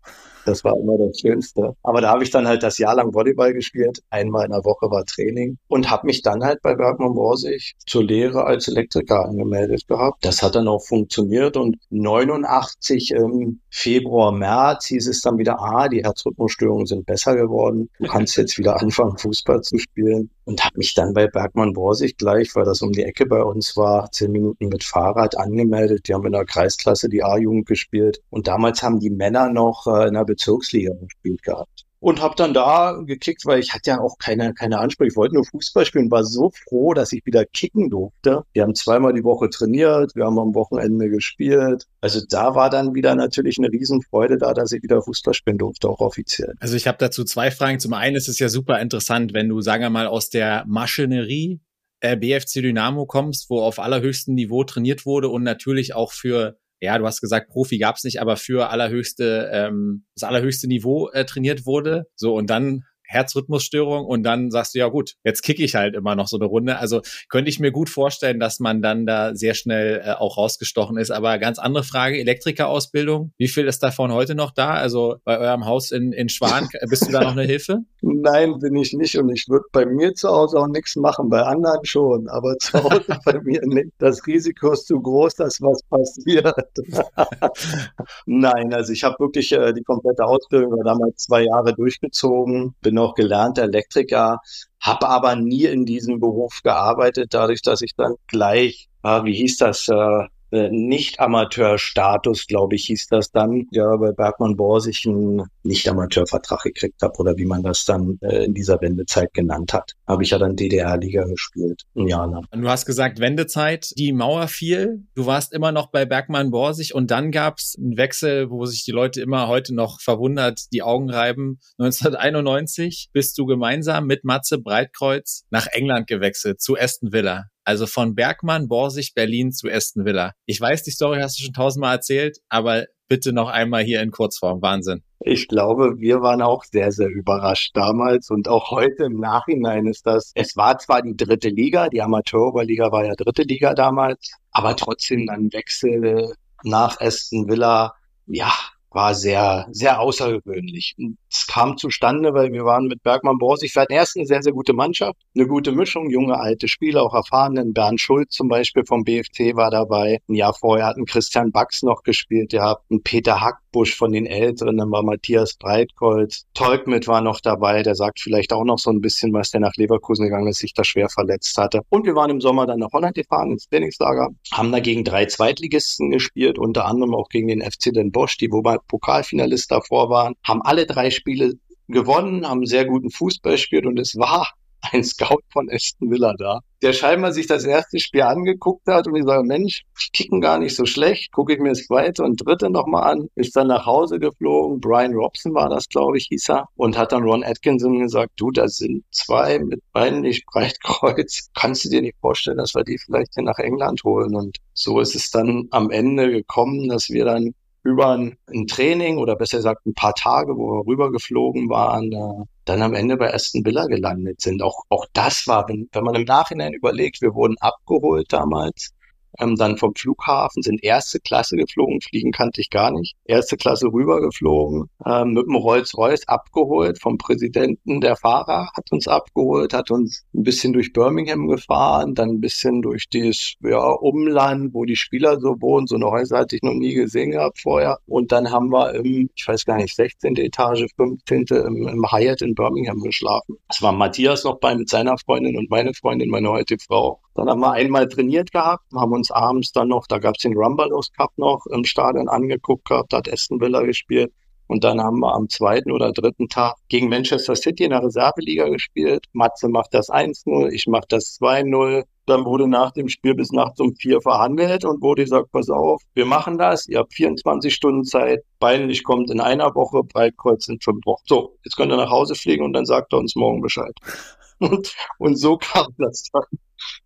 A: Das war immer das Schönste. Aber da habe ich dann halt das Jahr lang Volleyball gespielt. Einmal in der Woche war Training und habe mich dann halt bei Bergmann Borsig zur Lehre als Elektriker angemeldet gehabt. Das hat dann auch funktioniert und 89 im Februar, März hieß es dann wieder, ah, die Herzrhythmusstörungen sind besser geworden. Du kannst jetzt wieder anfangen, Fußball zu spielen. Und habe mich dann bei Bergmann Borsig gleich, weil das um die Ecke bei uns war, zehn Minuten mit Fahrrad angemeldet. Die haben in der Kreisklasse die A-Jugend gespielt. Und damals haben die Männer noch äh, in der Bezirksliga gespielt gehabt. Und habe dann da gekickt, weil ich hatte ja auch keine, keine Ansprüche. Ich wollte nur Fußball spielen, war so froh, dass ich wieder kicken durfte. Wir haben zweimal die Woche trainiert, wir haben am Wochenende gespielt. Also da war dann wieder natürlich eine Riesenfreude da, dass ich wieder Fußball spielen durfte, auch offiziell.
D: Also ich habe dazu zwei Fragen. Zum einen ist es ja super interessant, wenn du, sagen wir mal, aus der Maschinerie äh, BFC Dynamo kommst, wo auf allerhöchstem Niveau trainiert wurde und natürlich auch für ja, du hast gesagt, Profi gab's nicht, aber für allerhöchste, ähm, das allerhöchste Niveau äh, trainiert wurde. So, und dann Herzrhythmusstörung und dann sagst du, ja gut, jetzt kicke ich halt immer noch so eine Runde. Also könnte ich mir gut vorstellen, dass man dann da sehr schnell äh, auch rausgestochen ist. Aber ganz andere Frage, Elektrikerausbildung, wie viel ist davon heute noch da? Also bei eurem Haus in, in Schwan, bist du da noch eine Hilfe?
A: Nein, bin ich nicht und ich würde bei mir zu Hause auch nichts machen, bei anderen schon, aber zu Hause bei mir nicht. Das Risiko ist zu groß, dass was passiert. Nein, also ich habe wirklich äh, die komplette Ausbildung damals zwei Jahre durchgezogen, bin noch gelernter Elektriker, habe aber nie in diesem Beruf gearbeitet, dadurch, dass ich dann gleich, äh, wie hieß das, äh, äh, Nicht-Amateur-Status, glaube ich, hieß das dann, ja, bei Bergmann Borsig einen Nicht-Amateur-Vertrag gekriegt habe oder wie man das dann äh, in dieser Wendezeit genannt hat. Habe ich ja dann DDR-Liga gespielt, ein Jahr lang.
D: Du hast gesagt, Wendezeit, die Mauer fiel, du warst immer noch bei Bergmann Borsig und dann gab es einen Wechsel, wo sich die Leute immer heute noch verwundert die Augen reiben. 1991 bist du gemeinsam mit Matze Breitkreuz nach England gewechselt, zu Aston Villa. Also von Bergmann, Borsig, Berlin zu Aston Villa. Ich weiß, die Story hast du schon tausendmal erzählt, aber bitte noch einmal hier in Kurzform. Wahnsinn.
A: Ich glaube, wir waren auch sehr, sehr überrascht damals und auch heute im Nachhinein ist das, es war zwar die dritte Liga, die Amateuroberliga war ja dritte Liga damals, aber trotzdem dann Wechsel nach Aston Villa, ja, war sehr, sehr außergewöhnlich. Es kam zustande, weil wir waren mit Bergmann Borsig. Wir hatten erst eine sehr, sehr gute Mannschaft, eine gute Mischung, junge, alte Spieler, auch erfahrenen. Bernd Schulz zum Beispiel vom BFC war dabei. Ein Jahr vorher hatten Christian Bax noch gespielt. Ihr habt Peter Hackbusch von den Älteren, dann war Matthias Breitkreuz. Tolkmit war noch dabei, der sagt vielleicht auch noch so ein bisschen was, der nach Leverkusen gegangen ist, sich da schwer verletzt hatte. Und wir waren im Sommer dann nach Holland gefahren, ins Trainingslager, haben da gegen drei Zweitligisten gespielt, unter anderem auch gegen den FC Den Bosch, die wobei Pokalfinalist davor waren, haben alle drei Spiele gewonnen, haben sehr guten Fußball gespielt und es war ein Scout von Aston Villa da, der scheinbar sich das erste Spiel angeguckt hat und ich sage, Mensch, die kicken gar nicht so schlecht, gucke ich mir das zweite und dritte nochmal an, ist dann nach Hause geflogen, Brian Robson war das, glaube ich, hieß er, und hat dann Ron Atkinson gesagt, du, das sind zwei mit Beinen nicht Breitkreuz, kannst du dir nicht vorstellen, dass wir die vielleicht hier nach England holen? Und so ist es dann am Ende gekommen, dass wir dann über ein, ein, Training oder besser gesagt ein paar Tage, wo wir rübergeflogen waren, äh, dann am Ende bei Aston Villa gelandet sind. Auch, auch das war, wenn, wenn man im Nachhinein überlegt, wir wurden abgeholt damals ähm, dann vom Flughafen, sind erste Klasse geflogen, fliegen kannte ich gar nicht, erste Klasse rübergeflogen, ähm, mit dem Rolls-Royce abgeholt vom Präsidenten, der Fahrer hat uns abgeholt, hat uns ein bisschen durch Birmingham gefahren, dann ein bisschen durch das ja, Umland, wo die Spieler so wohnen, so eine Häuser hatte ich noch nie gesehen gehabt vorher und dann haben wir im, ich weiß gar nicht, 16. Etage, 15. im, im Hyatt in Birmingham geschlafen. Es war Matthias noch bei mit seiner Freundin und meine Freundin, meine heutige Frau. Dann haben wir einmal trainiert gehabt, haben uns abends dann noch, da gab es den Rumbalos Cup noch im Stadion angeguckt gehabt, da hat Aston Villa gespielt. Und dann haben wir am zweiten oder dritten Tag gegen Manchester City in der Reserveliga gespielt. Matze macht das 1-0, ich mache das 2-0. Dann wurde nach dem Spiel bis nachts um vier verhandelt und wurde gesagt, pass auf, wir machen das, ihr habt 24 Stunden Zeit, Beinlich kommt in einer Woche, Breitkreuz in fünf Wochen. So, jetzt könnt ihr nach Hause fliegen und dann sagt er uns morgen Bescheid. Und, und so kam das dann.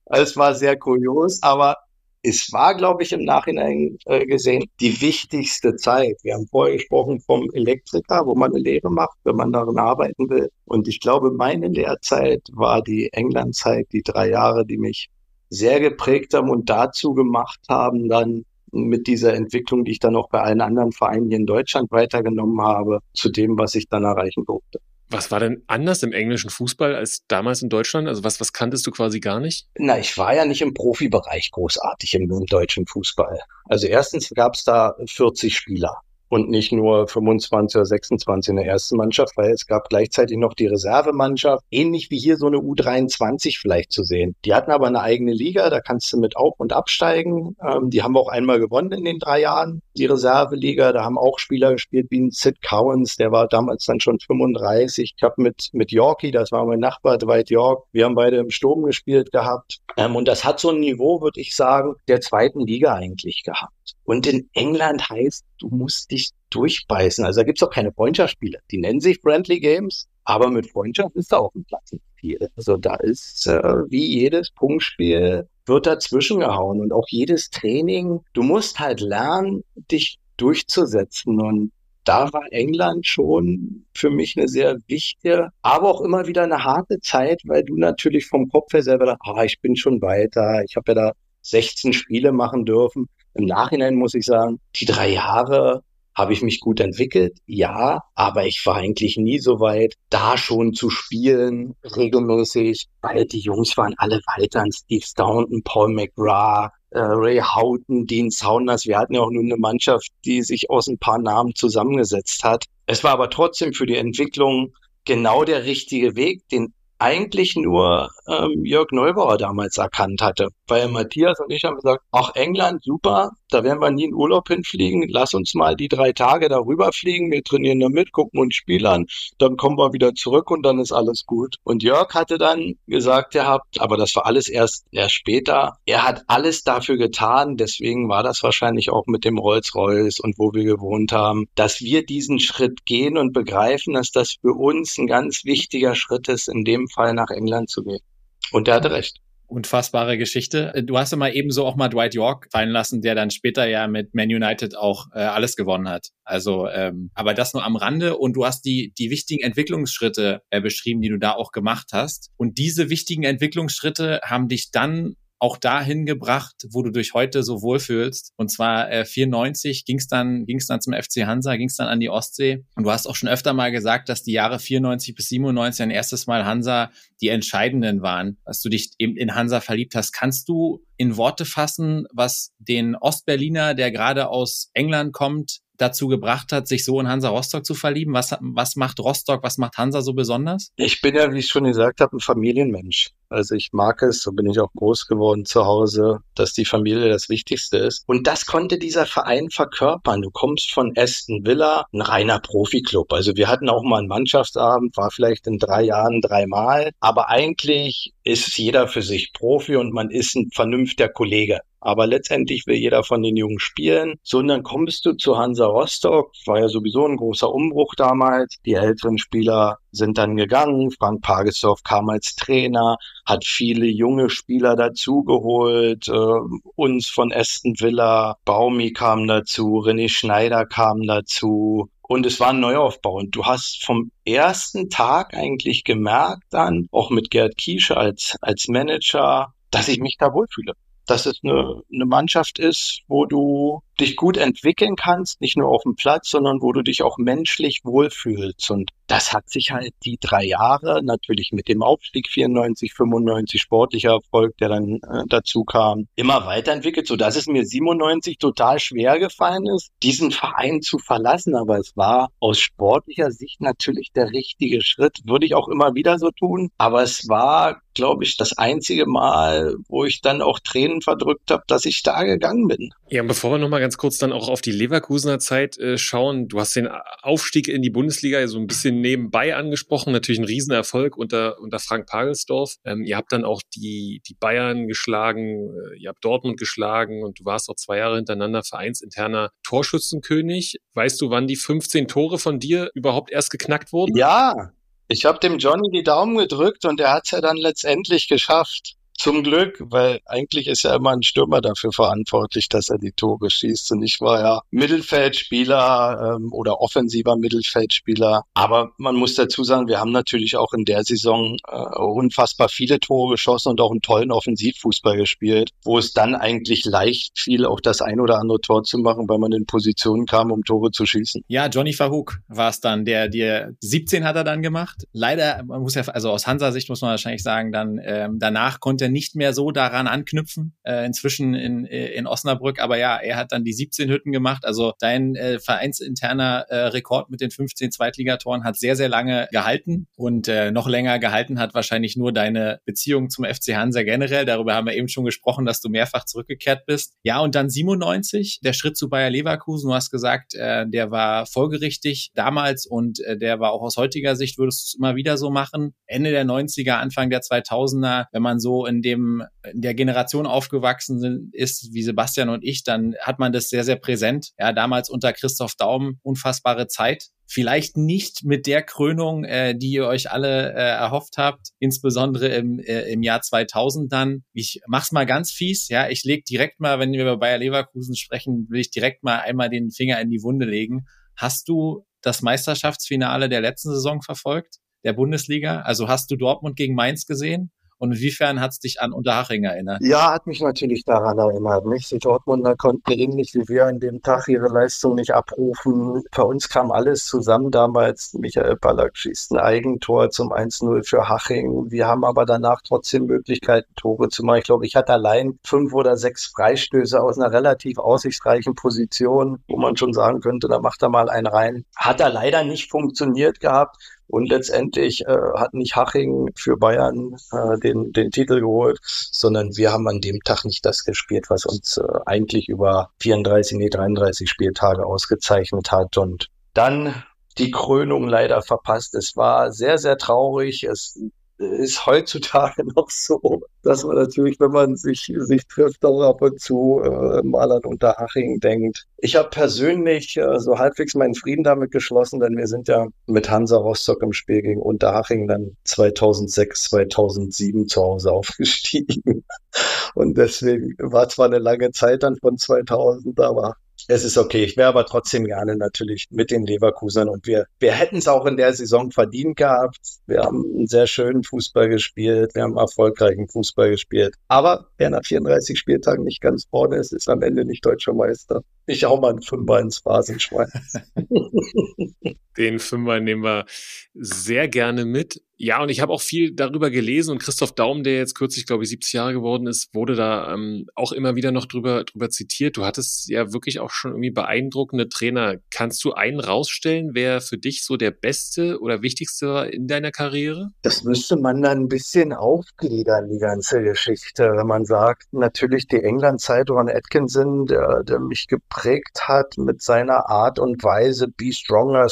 A: Es war sehr kurios, aber es war, glaube ich, im Nachhinein äh, gesehen die wichtigste Zeit. Wir haben vorher gesprochen vom Elektriker, wo man eine Lehre macht, wenn man darin arbeiten will. Und ich glaube, meine Lehrzeit war die Englandzeit, die drei Jahre, die mich sehr geprägt haben und dazu gemacht haben, dann mit dieser Entwicklung, die ich dann auch bei allen anderen Vereinen hier in Deutschland weitergenommen habe, zu dem, was ich dann erreichen durfte.
E: Was war denn anders im englischen Fußball als damals in Deutschland? Also was, was kanntest du quasi gar nicht?
A: Na, ich war ja nicht im Profibereich großartig im, im deutschen Fußball. Also erstens gab es da 40 Spieler und nicht nur 25 oder 26 in der ersten Mannschaft, weil es gab gleichzeitig noch die Reservemannschaft, ähnlich wie hier so eine U23 vielleicht zu sehen. Die hatten aber eine eigene Liga, da kannst du mit auf- und absteigen. Ähm, die haben auch einmal gewonnen in den drei Jahren, die Reserveliga. Da haben auch Spieler gespielt wie ein Sid Cowens, der war damals dann schon 35. Ich habe mit, mit Yorkie, das war mein Nachbar, Dwight York, wir haben beide im Sturm gespielt gehabt. Ähm, und das hat so ein Niveau, würde ich sagen, der zweiten Liga eigentlich gehabt. Und in England heißt, du musst dich durchbeißen. Also da gibt's auch keine Freundschaftsspiele. Die nennen sich Friendly Games, aber mit Freundschaft ist da auch ein Platz viel. Also da ist äh, wie jedes Punktspiel wird dazwischen gehauen und auch jedes Training. Du musst halt lernen, dich durchzusetzen und da war England schon für mich eine sehr wichtige, aber auch immer wieder eine harte Zeit, weil du natürlich vom Kopf her selber dachte, ah, ich bin schon weiter, ich habe ja da 16 Spiele machen dürfen. Im Nachhinein muss ich sagen, die drei Jahre habe ich mich gut entwickelt? Ja, aber ich war eigentlich nie so weit, da schon zu spielen, regelmäßig, weil die Jungs waren alle weiter an Steve Staunton, Paul McGrath, äh, Ray Houghton, Dean Saunders. Wir hatten ja auch nur eine Mannschaft, die sich aus ein paar Namen zusammengesetzt hat. Es war aber trotzdem für die Entwicklung genau der richtige Weg, den eigentlich nur ähm, Jörg Neubauer damals erkannt hatte. Weil Matthias und ich haben gesagt, ach England, super, da werden wir nie in Urlaub hinfliegen, lass uns mal die drei Tage darüber fliegen, wir trainieren damit, gucken uns Spiel an, dann kommen wir wieder zurück und dann ist alles gut. Und Jörg hatte dann gesagt gehabt, aber das war alles erst, erst später, er hat alles dafür getan, deswegen war das wahrscheinlich auch mit dem Rolls-Royce und wo wir gewohnt haben, dass wir diesen Schritt gehen und begreifen, dass das für uns ein ganz wichtiger Schritt ist, in dem Fall nach England zu gehen. Und er hatte recht.
D: Unfassbare Geschichte. Du hast ja mal ebenso auch mal Dwight York fallen lassen, der dann später ja mit Man United auch äh, alles gewonnen hat. Also, ähm, aber das nur am Rande. Und du hast die die wichtigen Entwicklungsschritte äh, beschrieben, die du da auch gemacht hast. Und diese wichtigen Entwicklungsschritte haben dich dann auch dahin gebracht, wo du dich heute so wohlfühlst. Und zwar äh, 94 ging es dann, ging's dann zum FC Hansa, ging es dann an die Ostsee. Und du hast auch schon öfter mal gesagt, dass die Jahre 94 bis 97 ein erstes Mal Hansa die entscheidenden waren, dass du dich eben in Hansa verliebt hast. Kannst du in Worte fassen, was den Ostberliner, der gerade aus England kommt, dazu gebracht hat, sich so in Hansa Rostock zu verlieben? Was, was macht Rostock, was macht Hansa so besonders?
A: Ich bin ja, wie ich schon gesagt habe, ein Familienmensch. Also ich mag es, so bin ich auch groß geworden zu Hause, dass die Familie das Wichtigste ist. Und das konnte dieser Verein verkörpern. Du kommst von Aston Villa, ein reiner Profiklub. Also wir hatten auch mal einen Mannschaftsabend, war vielleicht in drei Jahren dreimal. Aber eigentlich ist jeder für sich Profi und man ist ein vernünftiger Kollege. Aber letztendlich will jeder von den Jungen spielen. So, und dann kommst du zu Hansa Rostock. War ja sowieso ein großer Umbruch damals. Die älteren Spieler sind dann gegangen. Frank Pagesdorf kam als Trainer, hat viele junge Spieler dazugeholt. Äh, uns von Aston Villa, Baumi kam dazu, René Schneider kam dazu. Und es war ein Neuaufbau. Und du hast vom ersten Tag eigentlich gemerkt dann, auch mit Gerd Kiesche als, als Manager, dass ich mich da wohlfühle dass es eine, eine Mannschaft ist, wo du dich gut entwickeln kannst, nicht nur auf dem Platz, sondern wo du dich auch menschlich wohlfühlst. Und das hat sich halt die drei Jahre, natürlich mit dem Aufstieg 94, 95, sportlicher Erfolg, der dann äh, dazu kam, immer weiterentwickelt, so dass es mir 97 total schwer gefallen ist, diesen Verein zu verlassen. Aber es war aus sportlicher Sicht natürlich der richtige Schritt. Würde ich auch immer wieder so tun. Aber es war, glaube ich, das einzige Mal, wo ich dann auch Tränen verdrückt habe, dass ich da gegangen bin.
E: Ja, bevor wir nochmal ganz kurz dann auch auf die Leverkusener Zeit äh, schauen, du hast den Aufstieg in die Bundesliga so ein bisschen nebenbei angesprochen, natürlich ein Riesenerfolg unter, unter Frank Pagelsdorf. Ähm, ihr habt dann auch die, die Bayern geschlagen, äh, ihr habt Dortmund geschlagen und du warst auch zwei Jahre hintereinander vereinsinterner Torschützenkönig. Weißt du, wann die 15 Tore von dir überhaupt erst geknackt wurden?
A: Ja, ich habe dem Johnny die Daumen gedrückt und er hat es ja dann letztendlich geschafft. Zum Glück, weil eigentlich ist ja immer ein Stürmer dafür verantwortlich, dass er die Tore schießt. Und ich war ja Mittelfeldspieler ähm, oder offensiver Mittelfeldspieler. Aber man muss dazu sagen, wir haben natürlich auch in der Saison äh, unfassbar viele Tore geschossen und auch einen tollen Offensivfußball gespielt, wo es dann eigentlich leicht fiel, auch das ein oder andere Tor zu machen, weil man in Positionen kam, um Tore zu schießen.
D: Ja, Johnny Verhoek war es dann, der dir 17 hat er dann gemacht. Leider, man muss ja, also aus Hansa-Sicht muss man wahrscheinlich sagen, dann ähm, danach konnte er nicht mehr so daran anknüpfen, äh, inzwischen in, in Osnabrück. Aber ja, er hat dann die 17 Hütten gemacht. Also dein äh, vereinsinterner äh, Rekord mit den 15 Zweitligatoren hat sehr, sehr lange gehalten und äh, noch länger gehalten hat wahrscheinlich nur deine Beziehung zum FC Hansa generell. Darüber haben wir eben schon gesprochen, dass du mehrfach zurückgekehrt bist. Ja, und dann 97, der Schritt zu Bayer Leverkusen. Du hast gesagt, äh, der war folgerichtig damals und äh, der war auch aus heutiger Sicht, würdest du es immer wieder so machen. Ende der 90er, Anfang der 2000er, wenn man so in dem in der Generation aufgewachsen sind, ist wie Sebastian und ich, dann hat man das sehr sehr präsent. Ja, damals unter Christoph Daum unfassbare Zeit. Vielleicht nicht mit der Krönung, äh, die ihr euch alle äh, erhofft habt, insbesondere im, äh, im Jahr 2000 dann. Ich mach's mal ganz fies, ja, ich leg direkt mal, wenn wir über Bayer Leverkusen sprechen, will ich direkt mal einmal den Finger in die Wunde legen. Hast du das Meisterschaftsfinale der letzten Saison verfolgt? der Bundesliga? Also hast du Dortmund gegen Mainz gesehen? Und inwiefern hat es dich an Unterhaching erinnert?
A: Ja, hat mich natürlich daran erinnert. Nicht? Die Dortmunder konnten ähnlich wie wir an dem Tag ihre Leistung nicht abrufen. Für uns kam alles zusammen damals. Michael Ballack schießt ein Eigentor zum 1-0 für Haching. Wir haben aber danach trotzdem Möglichkeiten, Tore zu machen. Ich glaube, ich hatte allein fünf oder sechs Freistöße aus einer relativ aussichtsreichen Position, wo man schon sagen könnte, da macht er mal einen rein. Hat er leider nicht funktioniert gehabt. Und letztendlich äh, hat nicht Haching für Bayern äh, den, den Titel geholt, sondern wir haben an dem Tag nicht das gespielt, was uns äh, eigentlich über 34, nee, 33 Spieltage ausgezeichnet hat. Und dann die Krönung leider verpasst. Es war sehr, sehr traurig. Es ist heutzutage noch so, dass man natürlich, wenn man sich, sich trifft, auch ab und zu äh, mal an Unterhaching denkt. Ich habe persönlich äh, so halbwegs meinen Frieden damit geschlossen, denn wir sind ja mit Hansa Rostock im Spiel gegen Unterhaching dann 2006, 2007 zu Hause aufgestiegen. Und deswegen war zwar eine lange Zeit dann von 2000, aber es ist okay. Ich wäre aber trotzdem gerne natürlich mit den Leverkusern und wir, wir hätten es auch in der Saison verdient gehabt. Wir haben einen sehr schönen Fußball gespielt. Wir haben erfolgreichen Fußball gespielt. Aber wer nach 34 Spieltagen nicht ganz vorne ist, ist am Ende nicht deutscher Meister. Ich hau mal einen Fünfer ins Phrasenschwein.
E: Den Fünfer nehmen wir sehr gerne mit. Ja, und ich habe auch viel darüber gelesen und Christoph Daum, der jetzt kürzlich, glaube ich, 70 Jahre geworden ist, wurde da ähm, auch immer wieder noch drüber, drüber zitiert. Du hattest ja wirklich auch schon irgendwie beeindruckende Trainer. Kannst du einen rausstellen, wer für dich so der beste oder wichtigste war in deiner Karriere?
A: Das müsste man dann ein bisschen aufgliedern, die ganze Geschichte. Wenn man sagt, natürlich die England-Zeit Ron Atkinson, der, der mich geprägt hat mit seiner Art und Weise, be stronger,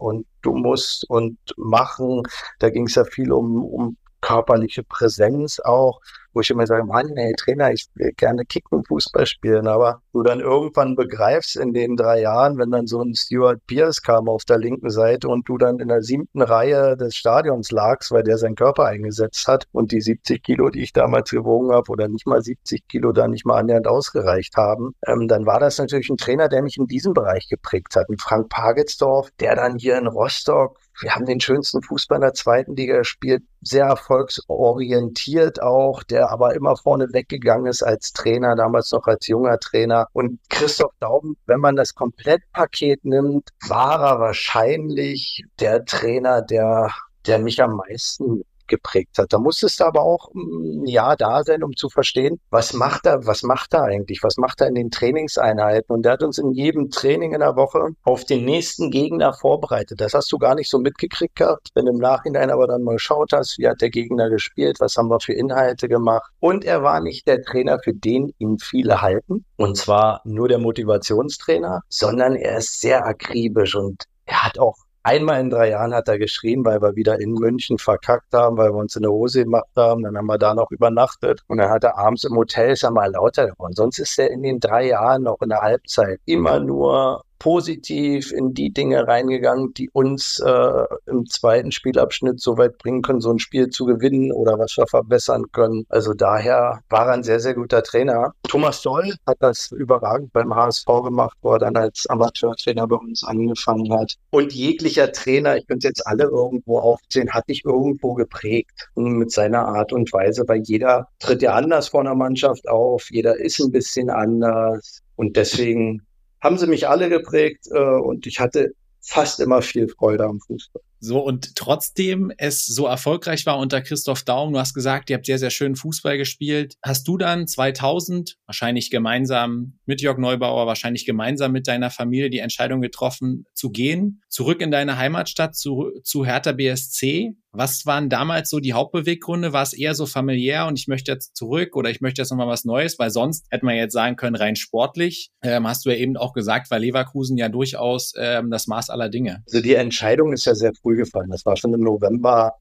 A: und du musst und machen. Da ging es ja viel um, um körperliche Präsenz auch wo ich immer sage, Mann, hey Trainer, ich will gerne Kicken Fußball spielen, aber du dann irgendwann begreifst in den drei Jahren, wenn dann so ein Stuart Pierce kam auf der linken Seite und du dann in der siebten Reihe des Stadions lagst, weil der seinen Körper eingesetzt hat und die 70 Kilo, die ich damals gewogen habe, oder nicht mal 70 Kilo da nicht mal annähernd ausgereicht haben, ähm, dann war das natürlich ein Trainer, der mich in diesem Bereich geprägt hat. Und Frank Pagelsdorf, der dann hier in Rostock wir haben den schönsten Fußball in der zweiten Liga gespielt, sehr erfolgsorientiert auch, der aber immer vorne weggegangen ist als Trainer, damals noch als junger Trainer. Und Christoph Daum, wenn man das Komplettpaket nimmt, war er wahrscheinlich der Trainer, der der mich am meisten geprägt hat. Da musstest du aber auch ein Jahr da sein, um zu verstehen, was macht er, was macht er eigentlich, was macht er in den Trainingseinheiten. Und der hat uns in jedem Training in der Woche auf den nächsten Gegner vorbereitet. Das hast du gar nicht so mitgekriegt gehabt. Wenn du im Nachhinein aber dann mal geschaut hast, wie hat der Gegner gespielt, was haben wir für Inhalte gemacht. Und er war nicht der Trainer, für den ihn viele halten. Und zwar nur der Motivationstrainer, sondern er ist sehr akribisch und er hat auch Einmal in drei Jahren hat er geschrien, weil wir wieder in München verkackt haben, weil wir uns in der Hose gemacht haben. Dann haben wir da noch übernachtet. Und dann hat er abends im Hotel, ist er mal lauter geworden. Sonst ist er in den drei Jahren noch in der Halbzeit immer nur positiv in die Dinge reingegangen, die uns äh, im zweiten Spielabschnitt so weit bringen können, so ein Spiel zu gewinnen oder was wir verbessern können. Also daher war er ein sehr, sehr guter Trainer. Thomas Doll hat das überragend beim HSV gemacht, wo er dann als Amateurtrainer bei uns angefangen hat. Und jeglicher Trainer, ich könnte jetzt alle irgendwo aufzählen, hat dich irgendwo geprägt mit seiner Art und Weise, weil jeder tritt ja anders vor einer Mannschaft auf, jeder ist ein bisschen anders. Und deswegen haben sie mich alle geprägt äh, und ich hatte fast immer viel Freude am Fußball.
D: So, und trotzdem es so erfolgreich war unter Christoph Daum, du hast gesagt, ihr habt sehr, sehr schön Fußball gespielt. Hast du dann 2000, wahrscheinlich gemeinsam mit Jörg Neubauer, wahrscheinlich gemeinsam mit deiner Familie die Entscheidung getroffen, zu gehen, zurück in deine Heimatstadt, zu, zu Hertha BSC? Was waren damals so die Hauptbeweggründe? War es eher so familiär und ich möchte jetzt zurück oder ich möchte jetzt nochmal was Neues? Weil sonst hätte man jetzt sagen können, rein sportlich, ähm, hast du ja eben auch gesagt, weil Leverkusen ja durchaus ähm, das Maß aller Dinge.
A: Also die Entscheidung ist ja sehr früh gefallen. Das war schon im November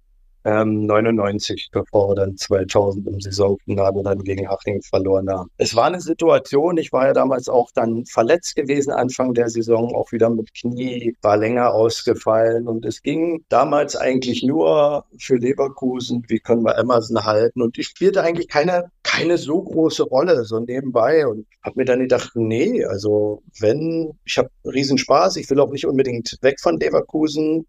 A: ähm, 99, bevor wir dann 2000 im Saisonfinale dann gegen Haching verloren haben. Es war eine Situation, ich war ja damals auch dann verletzt gewesen, Anfang der Saison, auch wieder mit Knie, war länger ausgefallen und es ging damals eigentlich nur für Leverkusen, wie können wir Emerson halten und ich spielte eigentlich keine, keine so große Rolle, so nebenbei und habe mir dann gedacht, nee, also wenn, ich habe riesen Spaß, ich will auch nicht unbedingt weg von Leverkusen,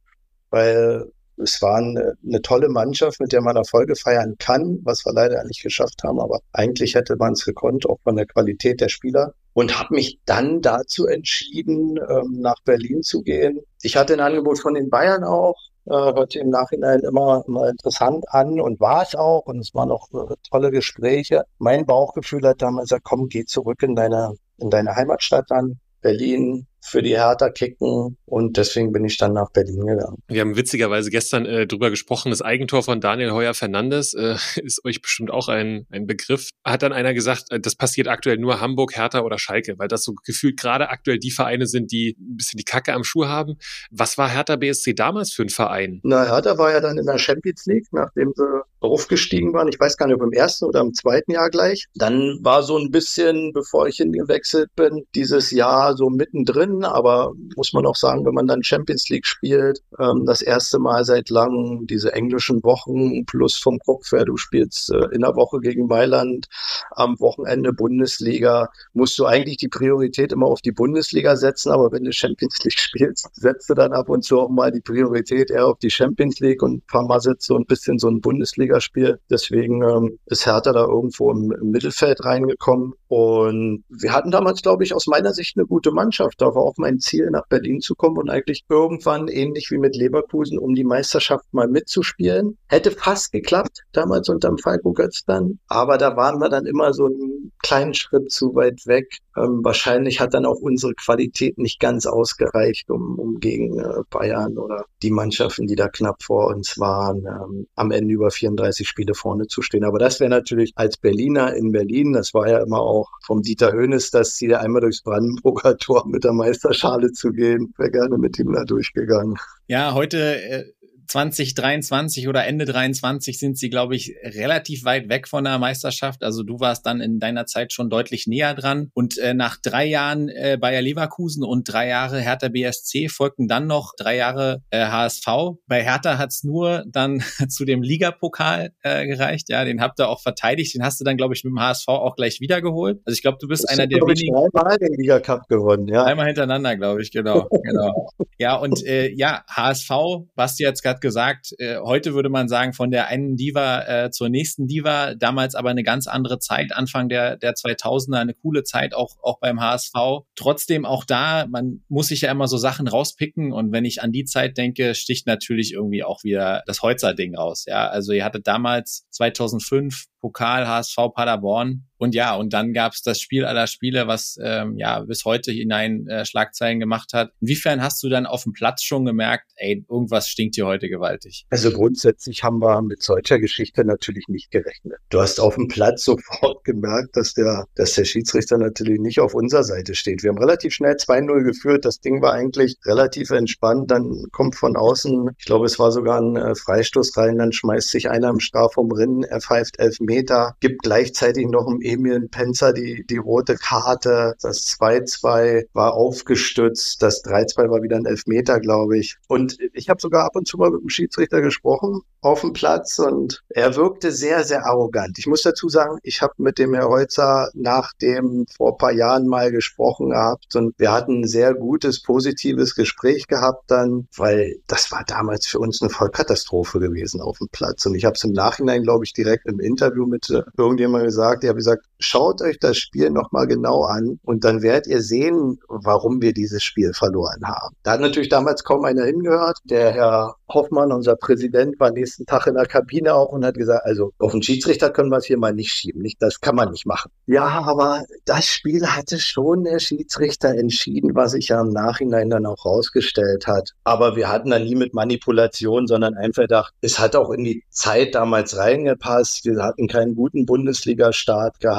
A: weil es war eine, tolle Mannschaft, mit der man Erfolge feiern kann, was wir leider nicht geschafft haben, aber eigentlich hätte man es gekonnt, auch von der Qualität der Spieler. Und habe mich dann dazu entschieden, ähm, nach Berlin zu gehen. Ich hatte ein Angebot von den Bayern auch, äh, hörte im Nachhinein immer, immer interessant an und war es auch. Und es waren auch äh, tolle Gespräche. Mein Bauchgefühl hat damals gesagt, komm, geh zurück in deine, in deine Heimatstadt an. Berlin, für die Hertha kicken und deswegen bin ich dann nach Berlin gegangen.
E: Wir haben witzigerweise gestern äh, drüber gesprochen, das Eigentor von Daniel Heuer Fernandes äh, ist euch bestimmt auch ein, ein Begriff. Hat dann einer gesagt, äh, das passiert aktuell nur Hamburg, Hertha oder Schalke, weil das so gefühlt gerade aktuell die Vereine sind, die ein bisschen die Kacke am Schuh haben. Was war Hertha BSC damals für ein Verein?
A: Na, Hertha war ja dann in der Champions League, nachdem sie aufgestiegen waren. Ich weiß gar nicht, ob im ersten oder im zweiten Jahr gleich. Dann war so ein bisschen, bevor ich hingewechselt bin, dieses Jahr so mittendrin können, aber muss man auch sagen, wenn man dann Champions League spielt, ähm, das erste Mal seit langem diese englischen Wochen plus vom Kopf her, du spielst äh, in der Woche gegen Mailand, am Wochenende Bundesliga, musst du eigentlich die Priorität immer auf die Bundesliga setzen, aber wenn du Champions League spielst, setzt du dann ab und zu auch mal die Priorität eher auf die Champions League und ein paar Mal setzt so ein bisschen so ein Bundesligaspiel. Deswegen ähm, ist Hertha da irgendwo im, im Mittelfeld reingekommen und wir hatten damals, glaube ich, aus meiner Sicht eine gute Mannschaft. Da war auch mein Ziel, nach Berlin zu kommen und eigentlich irgendwann, ähnlich wie mit Leverkusen, um die Meisterschaft mal mitzuspielen. Hätte fast geklappt, damals unterm Falco Götz dann. Aber da waren wir dann immer so einen kleinen Schritt zu weit weg. Ähm, wahrscheinlich hat dann auch unsere Qualität nicht ganz ausgereicht, um, um gegen äh, Bayern oder die Mannschaften, die da knapp vor uns waren, ähm, am Ende über 34 Spiele vorne zu stehen. Aber das wäre natürlich als Berliner in Berlin, das war ja immer auch vom Dieter Hönes das Ziel, einmal durchs Brandenburger Tor mit der Meisterschale zu gehen. Wäre gerne mit ihm da durchgegangen.
D: Ja, heute äh, 2023 oder Ende 23 sind sie, glaube ich, relativ weit weg von der Meisterschaft. Also du warst dann in deiner Zeit schon deutlich näher dran. Und äh, nach drei Jahren äh, Bayer Leverkusen und drei Jahre Hertha BSC folgten dann noch drei Jahre äh, HSV. Bei Hertha hat's nur dann zu dem Ligapokal äh, gereicht. Ja, den habt ihr auch verteidigt. Den hast du dann, glaube ich, mit dem HSV auch gleich wiedergeholt. Also ich glaube, du bist das einer der wenigen.
A: Dreimal den Liga Cup gewonnen, ja.
D: Einmal hintereinander, glaube ich, genau, genau. ja, und äh, ja, HSV, Basti jetzt gerade gesagt, äh, heute würde man sagen, von der einen Diva äh, zur nächsten Diva, damals aber eine ganz andere Zeit, Anfang der, der 2000er, eine coole Zeit auch, auch beim HSV. Trotzdem auch da, man muss sich ja immer so Sachen rauspicken und wenn ich an die Zeit denke, sticht natürlich irgendwie auch wieder das Holzer-Ding raus. Ja, also ihr hattet damals 2005 Pokal HSV Paderborn. Und ja, und dann gab es das Spiel aller Spiele, was ähm, ja bis heute hinein äh, Schlagzeilen gemacht hat. Inwiefern hast du dann auf dem Platz schon gemerkt, ey, irgendwas stinkt hier heute gewaltig?
A: Also grundsätzlich haben wir mit solcher Geschichte natürlich nicht gerechnet. Du hast auf dem Platz sofort gemerkt, dass der, dass der Schiedsrichter natürlich nicht auf unserer Seite steht. Wir haben relativ schnell 2-0 geführt. Das Ding war eigentlich relativ entspannt. Dann kommt von außen, ich glaube, es war sogar ein äh, Freistoß rein, dann schmeißt sich einer im Strafraum rein, er pfeift elf Meter, gibt gleichzeitig noch im Emil Penzer die, die rote Karte. Das 2-2 war aufgestützt. Das 3-2 war wieder ein Elfmeter, glaube ich. Und ich habe sogar ab und zu mal mit dem Schiedsrichter gesprochen auf dem Platz und er wirkte sehr, sehr arrogant. Ich muss dazu sagen, ich habe mit dem Herr Holzer nach dem vor paar Jahren mal gesprochen gehabt und wir hatten ein sehr gutes, positives Gespräch gehabt dann, weil das war damals für uns eine Vollkatastrophe gewesen auf dem Platz. Und ich habe es im Nachhinein, glaube ich, direkt im Interview mit irgendjemandem gesagt. Ich habe gesagt, schaut euch das Spiel nochmal genau an und dann werdet ihr sehen, warum wir dieses Spiel verloren haben. Da hat natürlich damals kaum einer hingehört. Der Herr Hoffmann, unser Präsident, war nächsten Tag in der Kabine auch und hat gesagt, also auf den Schiedsrichter können wir es hier mal nicht schieben. Nicht, das kann man nicht machen. Ja, aber das Spiel hatte schon der Schiedsrichter entschieden, was sich ja im Nachhinein dann auch rausgestellt hat. Aber wir hatten da nie mit Manipulation, sondern einfach gedacht, es hat auch in die Zeit damals reingepasst. Wir hatten keinen guten Bundesliga-Start gehabt.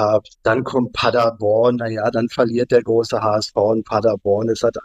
A: Dann kommt Paderborn, naja, dann verliert der große HSV in Paderborn. Es hat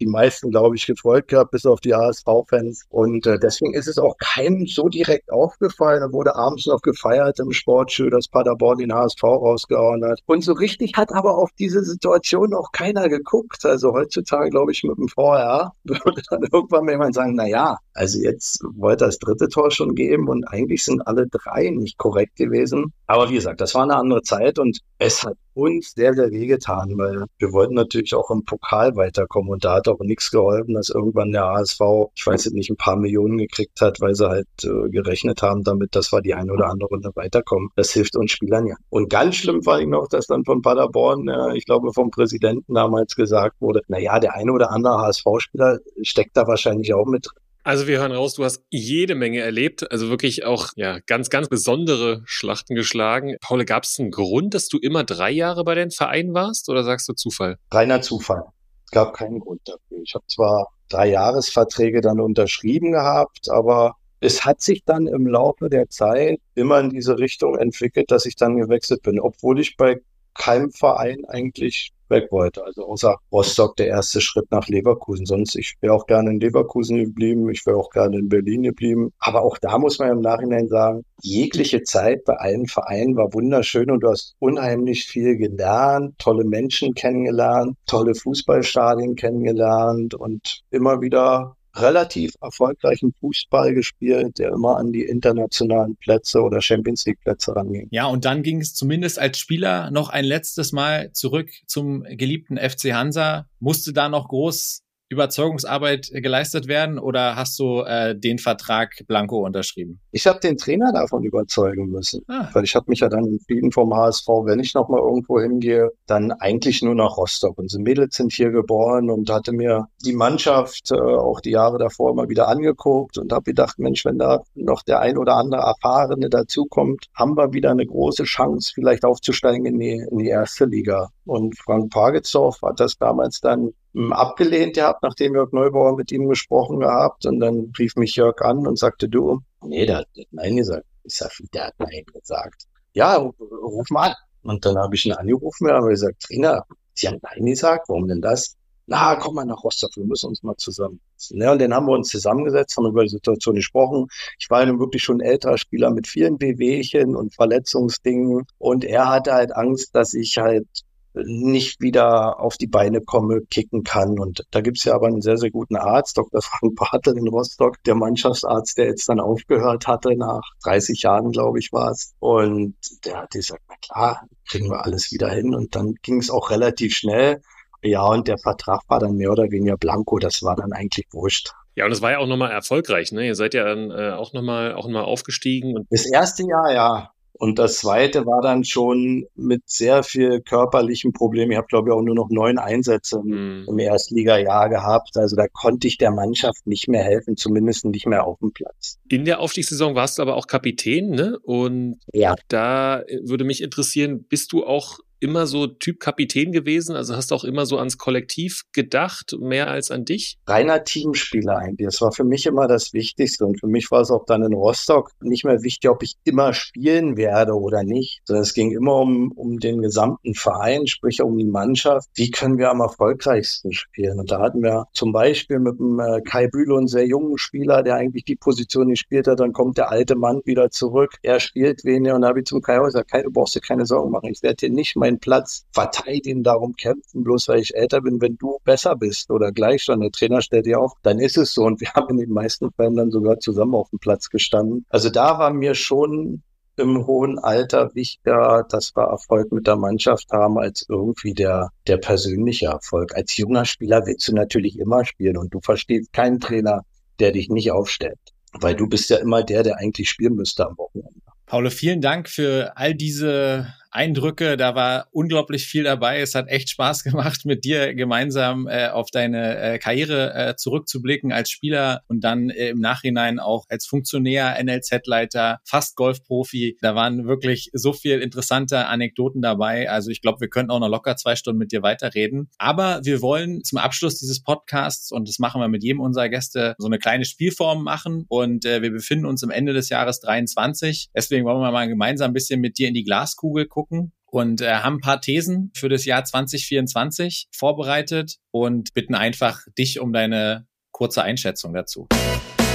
A: die meisten, glaube ich, gefreut gehabt, bis auf die HSV-Fans. Und äh, deswegen ist es auch keinem so direkt aufgefallen. Da wurde abends noch gefeiert im Sportschuh, dass Paderborn den HSV rausgehauen hat. Und so richtig hat aber auf diese Situation auch keiner geguckt. Also heutzutage, glaube ich, mit dem VR würde dann irgendwann mal jemand sagen, na ja, also jetzt wollte das dritte Tor schon geben und eigentlich sind alle drei nicht korrekt gewesen. Aber wie gesagt, das war eine andere Zeit und es hat uns sehr, sehr wehgetan, weil wir wollten natürlich auch im Pokal weiterkommen und da hat auch nichts geholfen, dass irgendwann der ASV, ich weiß jetzt nicht, ein paar Millionen gekriegt hat, weil sie halt äh, gerechnet haben damit, dass wir die eine oder andere Runde weiterkommen. Das hilft uns Spielern ja. Und ganz schlimm fand ich noch, dass dann von Paderborn, äh, ich glaube vom Präsidenten damals gesagt wurde, na ja, der eine oder andere HSV-Spieler steckt da wahrscheinlich auch mit drin.
E: Also wir hören raus, du hast jede Menge erlebt, also wirklich auch ja ganz, ganz besondere Schlachten geschlagen. Paul, gab es einen Grund, dass du immer drei Jahre bei den Vereinen warst oder sagst du Zufall?
A: Reiner Zufall. Es gab keinen Grund dafür. Ich habe zwar drei Jahresverträge dann unterschrieben gehabt, aber es hat sich dann im Laufe der Zeit immer in diese Richtung entwickelt, dass ich dann gewechselt bin, obwohl ich bei keinem Verein eigentlich weg wollte. Also außer Rostock der erste Schritt nach Leverkusen. Sonst, ich wäre auch gerne in Leverkusen geblieben, ich wäre auch gerne in Berlin geblieben. Aber auch da muss man im Nachhinein sagen, jegliche Zeit bei allen Vereinen war wunderschön und du hast unheimlich viel gelernt, tolle Menschen kennengelernt, tolle Fußballstadien kennengelernt und immer wieder relativ erfolgreichen Fußball gespielt, der immer an die internationalen Plätze oder Champions League Plätze ranging.
D: Ja, und dann ging es zumindest als Spieler noch ein letztes Mal zurück zum geliebten FC Hansa. Musste da noch groß Überzeugungsarbeit geleistet werden oder hast du äh, den Vertrag blanko unterschrieben?
A: Ich habe den Trainer davon überzeugen müssen, ah. weil ich habe mich ja dann entschieden vom HSV, wenn ich noch mal irgendwo hingehe, dann eigentlich nur nach Rostock. Unsere Mädels sind hier geboren und hatte mir die Mannschaft äh, auch die Jahre davor mal wieder angeguckt und habe gedacht, Mensch, wenn da noch der ein oder andere Erfahrene dazukommt, haben wir wieder eine große Chance, vielleicht aufzusteigen in die, in die erste Liga. Und Frank Pagelsdorf hat das damals dann hm, abgelehnt gehabt, nachdem Jörg Neubauer mit ihm gesprochen gehabt. Und dann rief mich Jörg an und sagte, du, nee, der hat Nein gesagt. Ich sag, der hat Nein gesagt. Ja, ruf mal an. Und dann habe ich ihn angerufen und habe gesagt, Trainer, Sie haben Nein gesagt, warum denn das? Na, komm mal nach Rostock, wir müssen uns mal zusammen. Ja, und dann haben wir uns zusammengesetzt, haben über die Situation gesprochen. Ich war nun wirklich schon ein älterer Spieler mit vielen Bewegchen und Verletzungsdingen. Und er hatte halt Angst, dass ich halt nicht wieder auf die Beine komme, kicken kann. Und da gibt's ja aber einen sehr, sehr guten Arzt, Dr. Frank Bartel in Rostock, der Mannschaftsarzt, der jetzt dann aufgehört hatte, nach 30 Jahren, glaube ich, war es. Und der hat gesagt, na klar, kriegen wir alles wieder hin. Und dann ging es auch relativ schnell. Ja, und der Vertrag war dann mehr oder weniger blanko. Das war dann eigentlich wurscht.
E: Ja, und es war ja auch nochmal erfolgreich, ne? Ihr seid ja dann äh, auch nochmal auch noch mal aufgestiegen. Und
A: das erste Jahr, ja. Und das zweite war dann schon mit sehr viel körperlichen Problemen. Ich habe, glaube ich, auch nur noch neun Einsätze mhm. im Erstliga-Jahr gehabt. Also da konnte ich der Mannschaft nicht mehr helfen, zumindest nicht mehr auf dem Platz.
E: In der Aufstiegssaison warst du aber auch Kapitän, ne? Und ja. da würde mich interessieren, bist du auch immer so Typ Kapitän gewesen? Also hast du auch immer so ans Kollektiv gedacht, mehr als an dich?
A: Reiner Teamspieler eigentlich. Das war für mich immer das Wichtigste. Und für mich war es auch dann in Rostock nicht mehr wichtig, ob ich immer spielen werde oder nicht. Sondern es ging immer um, um den gesamten Verein, sprich um die Mannschaft. Wie können wir am erfolgreichsten spielen? Und da hatten wir zum Beispiel mit dem äh, Kai Bühle einen sehr jungen Spieler, der eigentlich die Position nicht spielt hat. Dann kommt der alte Mann wieder zurück. Er spielt weniger. Und da habe ich zum Kai gesagt, Kai, du brauchst dir keine Sorgen machen. Ich werde dir nicht mein meinen Platz verteidigen, darum kämpfen, bloß weil ich älter bin, wenn du besser bist oder gleich schon, der Trainer stellt dir auf, dann ist es so. Und wir haben in den meisten Fällen dann sogar zusammen auf dem Platz gestanden. Also da war mir schon im hohen Alter wichtiger, dass wir Erfolg mit der Mannschaft haben, als irgendwie der, der persönliche Erfolg. Als junger Spieler willst du natürlich immer spielen und du verstehst keinen Trainer, der dich nicht aufstellt. Weil du bist ja immer der, der eigentlich spielen müsste am Wochenende.
D: Paulo, vielen Dank für all diese Eindrücke. Da war unglaublich viel dabei. Es hat echt Spaß gemacht, mit dir gemeinsam äh, auf deine äh, Karriere äh, zurückzublicken als Spieler und dann äh, im Nachhinein auch als Funktionär, NLZ-Leiter, fast Golfprofi. Da waren wirklich so viel interessante Anekdoten dabei. Also ich glaube, wir könnten auch noch locker zwei Stunden mit dir weiterreden. Aber wir wollen zum Abschluss dieses Podcasts, und das machen wir mit jedem unserer Gäste, so eine kleine Spielform machen. Und äh, wir befinden uns am Ende des Jahres 23. Deswegen wollen wir mal gemeinsam ein bisschen mit dir in die Glaskugel gucken gucken und äh, haben ein paar Thesen für das Jahr 2024 vorbereitet und bitten einfach dich um deine kurze Einschätzung dazu.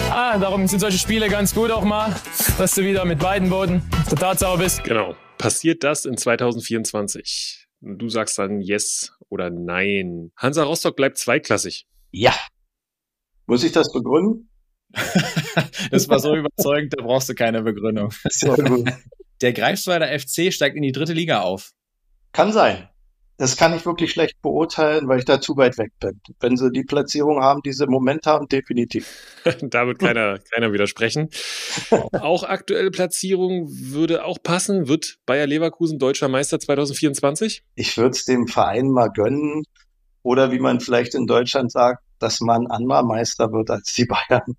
H: Ah, darum sind solche Spiele ganz gut auch mal, dass du wieder mit beiden Boden der Tatsache bist.
E: Genau. Passiert das in 2024? Du sagst dann yes oder nein. Hansa Rostock bleibt zweitklassig.
A: Ja. Muss ich das begründen?
D: das war so überzeugend, da brauchst du keine Begründung. Sehr gut. Der Greifswalder FC steigt in die dritte Liga auf.
A: Kann sein. Das kann ich wirklich schlecht beurteilen, weil ich da zu weit weg bin. Wenn sie die Platzierung haben, die sie im Moment haben, definitiv.
E: da wird keiner, keiner widersprechen. auch aktuelle Platzierung würde auch passen. Wird Bayer Leverkusen deutscher Meister 2024?
A: Ich würde es dem Verein mal gönnen. Oder wie man vielleicht in Deutschland sagt, dass man anderer Meister wird als die Bayern.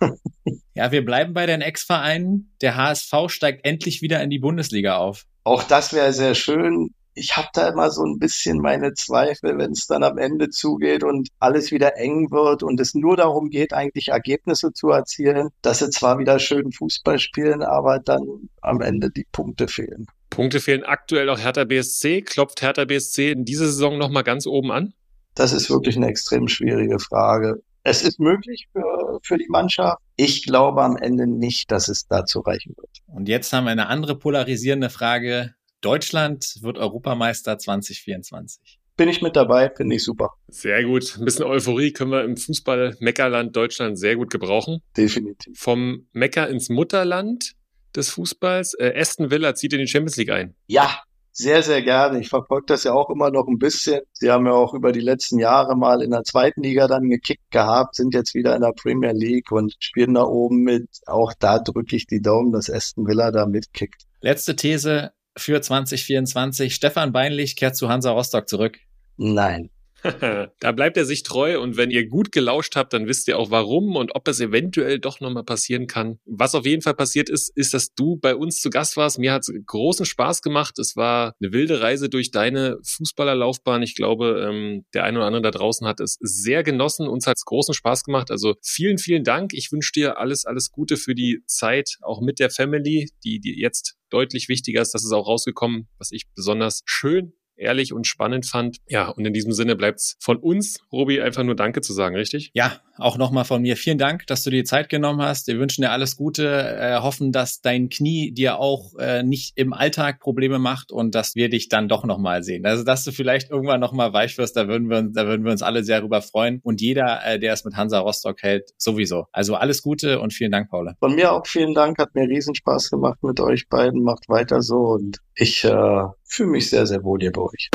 D: ja, wir bleiben bei den Ex-Vereinen. Der HSV steigt endlich wieder in die Bundesliga auf.
A: Auch das wäre sehr schön. Ich habe da immer so ein bisschen meine Zweifel, wenn es dann am Ende zugeht und alles wieder eng wird und es nur darum geht, eigentlich Ergebnisse zu erzielen, dass sie zwar wieder schön Fußball spielen, aber dann am Ende die Punkte fehlen.
E: Punkte fehlen aktuell auch Hertha BSC. Klopft Hertha BSC in dieser Saison nochmal ganz oben an?
A: Das ist wirklich eine extrem schwierige Frage. Es ist möglich für, für die Mannschaft. Ich glaube am Ende nicht, dass es dazu reichen wird.
D: Und jetzt haben wir eine andere polarisierende Frage. Deutschland wird Europameister 2024.
A: Bin ich mit dabei, finde ich super.
E: Sehr gut. Ein bisschen Euphorie können wir im Fußball-Meckerland Deutschland sehr gut gebrauchen.
A: Definitiv.
E: Vom Mecker ins Mutterland des Fußballs. Äh, Aston Villa zieht in die Champions League ein.
A: Ja, sehr, sehr gerne. Ich verfolge das ja auch immer noch ein bisschen. Sie haben ja auch über die letzten Jahre mal in der zweiten Liga dann gekickt gehabt, sind jetzt wieder in der Premier League und spielen da oben mit. Auch da drücke ich die Daumen, dass Aston Villa da mitkickt.
D: Letzte These für 2024. Stefan Beinlich kehrt zu Hansa Rostock zurück.
A: Nein.
E: da bleibt er sich treu und wenn ihr gut gelauscht habt, dann wisst ihr auch warum und ob es eventuell doch nochmal passieren kann. Was auf jeden Fall passiert ist, ist, dass du bei uns zu Gast warst. Mir hat es großen Spaß gemacht. Es war eine wilde Reise durch deine Fußballerlaufbahn. Ich glaube, ähm, der eine oder andere da draußen hat es sehr genossen. Uns hat es großen Spaß gemacht. Also vielen, vielen Dank. Ich wünsche dir alles, alles Gute für die Zeit, auch mit der Family, die, die jetzt deutlich wichtiger ist. Das ist auch rausgekommen, was ich besonders schön ehrlich und spannend fand. Ja, und in diesem Sinne bleibt's von uns, Robi, einfach nur Danke zu sagen, richtig?
D: Ja, auch nochmal von mir. Vielen Dank, dass du dir Zeit genommen hast. Wir wünschen dir alles Gute, äh, hoffen, dass dein Knie dir auch äh, nicht im Alltag Probleme macht und dass wir dich dann doch nochmal sehen. Also, dass du vielleicht irgendwann nochmal weich wirst, da würden wir uns, da würden wir uns alle sehr drüber freuen. Und jeder, äh, der es mit Hansa Rostock hält, sowieso. Also alles Gute und vielen Dank, Paula.
A: Von mir auch vielen Dank, hat mir riesen Spaß gemacht mit euch beiden. Macht weiter so und ich äh, fühle mich sehr, sehr wohl hier bei euch.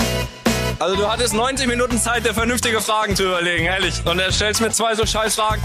G: Also du hattest 90 Minuten Zeit, dir vernünftige Fragen zu überlegen, ehrlich. Und er stellst mir zwei so scheiß Fragen.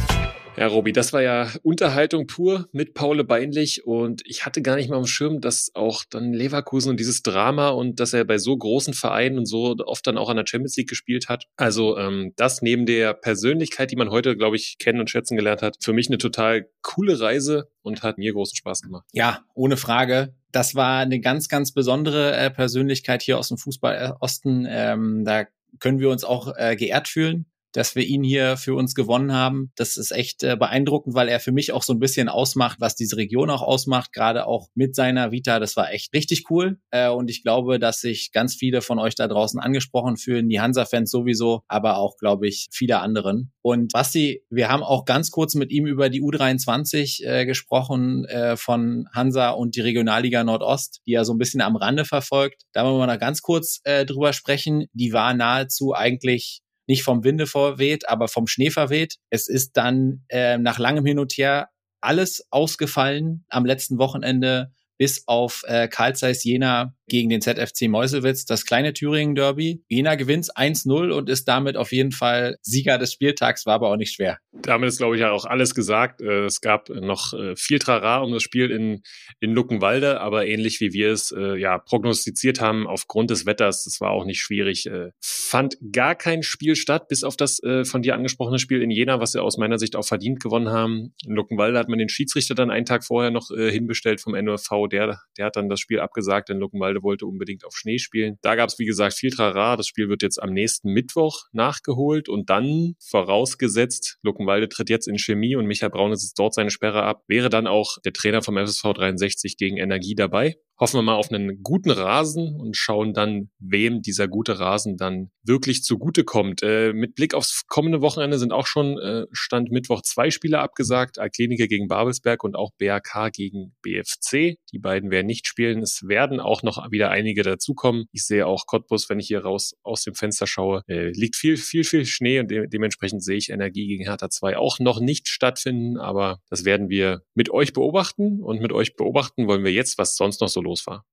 E: Ja, Robi, das war ja Unterhaltung pur mit Paul Beinlich und ich hatte gar nicht mal am Schirm, dass auch dann Leverkusen und dieses Drama und dass er bei so großen Vereinen und so oft dann auch an der Champions League gespielt hat. Also ähm, das neben der Persönlichkeit, die man heute, glaube ich, kennen und schätzen gelernt hat, für mich eine total coole Reise und hat mir großen Spaß gemacht.
D: Ja, ohne Frage das war eine ganz, ganz besondere äh, Persönlichkeit hier aus dem Fußball Osten. Ähm, da können wir uns auch äh, geehrt fühlen dass wir ihn hier für uns gewonnen haben. Das ist echt äh, beeindruckend, weil er für mich auch so ein bisschen ausmacht, was diese Region auch ausmacht, gerade auch mit seiner Vita. Das war echt richtig cool. Äh, und ich glaube, dass sich ganz viele von euch da draußen angesprochen fühlen, die Hansa-Fans sowieso, aber auch, glaube ich, viele anderen. Und Basti, wir haben auch ganz kurz mit ihm über die U23 äh, gesprochen äh, von Hansa und die Regionalliga Nordost, die er so ein bisschen am Rande verfolgt. Da wollen wir mal ganz kurz äh, drüber sprechen. Die war nahezu eigentlich nicht vom Winde verweht, aber vom Schnee verweht. Es ist dann äh, nach langem Hin und Her alles ausgefallen am letzten Wochenende bis auf äh, Karl Zeiss Jena gegen den ZFC Meuselwitz, das kleine Thüringen-Derby. Jena gewinnt 1-0 und ist damit auf jeden Fall Sieger des Spieltags, war aber auch nicht schwer.
E: Damit ist, glaube ich, ja auch alles gesagt. Äh, es gab noch äh, viel Trara um das Spiel in, in Luckenwalde, aber ähnlich wie wir es äh, ja prognostiziert haben, aufgrund des Wetters, das war auch nicht schwierig, fand gar kein Spiel statt, bis auf das von dir angesprochene Spiel in Jena, was sie aus meiner Sicht auch verdient gewonnen haben. In Luckenwalde hat man den Schiedsrichter dann einen Tag vorher noch hinbestellt vom NOV, der, der hat dann das Spiel abgesagt in Luckenwalde Freude wollte unbedingt auf Schnee spielen. Da gab es, wie gesagt, viel Trara. Das Spiel wird jetzt am nächsten Mittwoch nachgeholt und dann vorausgesetzt, Luckenwalde tritt jetzt in Chemie und Michael Braun ist dort seine Sperre ab, wäre dann auch der Trainer vom FSV 63 gegen Energie dabei hoffen wir mal auf einen guten Rasen und schauen dann, wem dieser gute Rasen dann wirklich zugute kommt. Äh, mit Blick aufs kommende Wochenende sind auch schon äh, Stand Mittwoch zwei Spiele abgesagt. Alklinike gegen Babelsberg und auch BRK gegen BFC. Die beiden werden nicht spielen. Es werden auch noch wieder einige dazukommen. Ich sehe auch Cottbus, wenn ich hier raus aus dem Fenster schaue, äh, liegt viel, viel, viel Schnee und de dementsprechend sehe ich Energie gegen Hertha 2 auch noch nicht stattfinden. Aber das werden wir mit euch beobachten und mit euch beobachten wollen wir jetzt, was sonst noch so los war.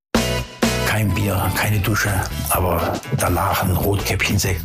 I: Kein Bier, keine Dusche, aber danach ein Rotkäppchensekt.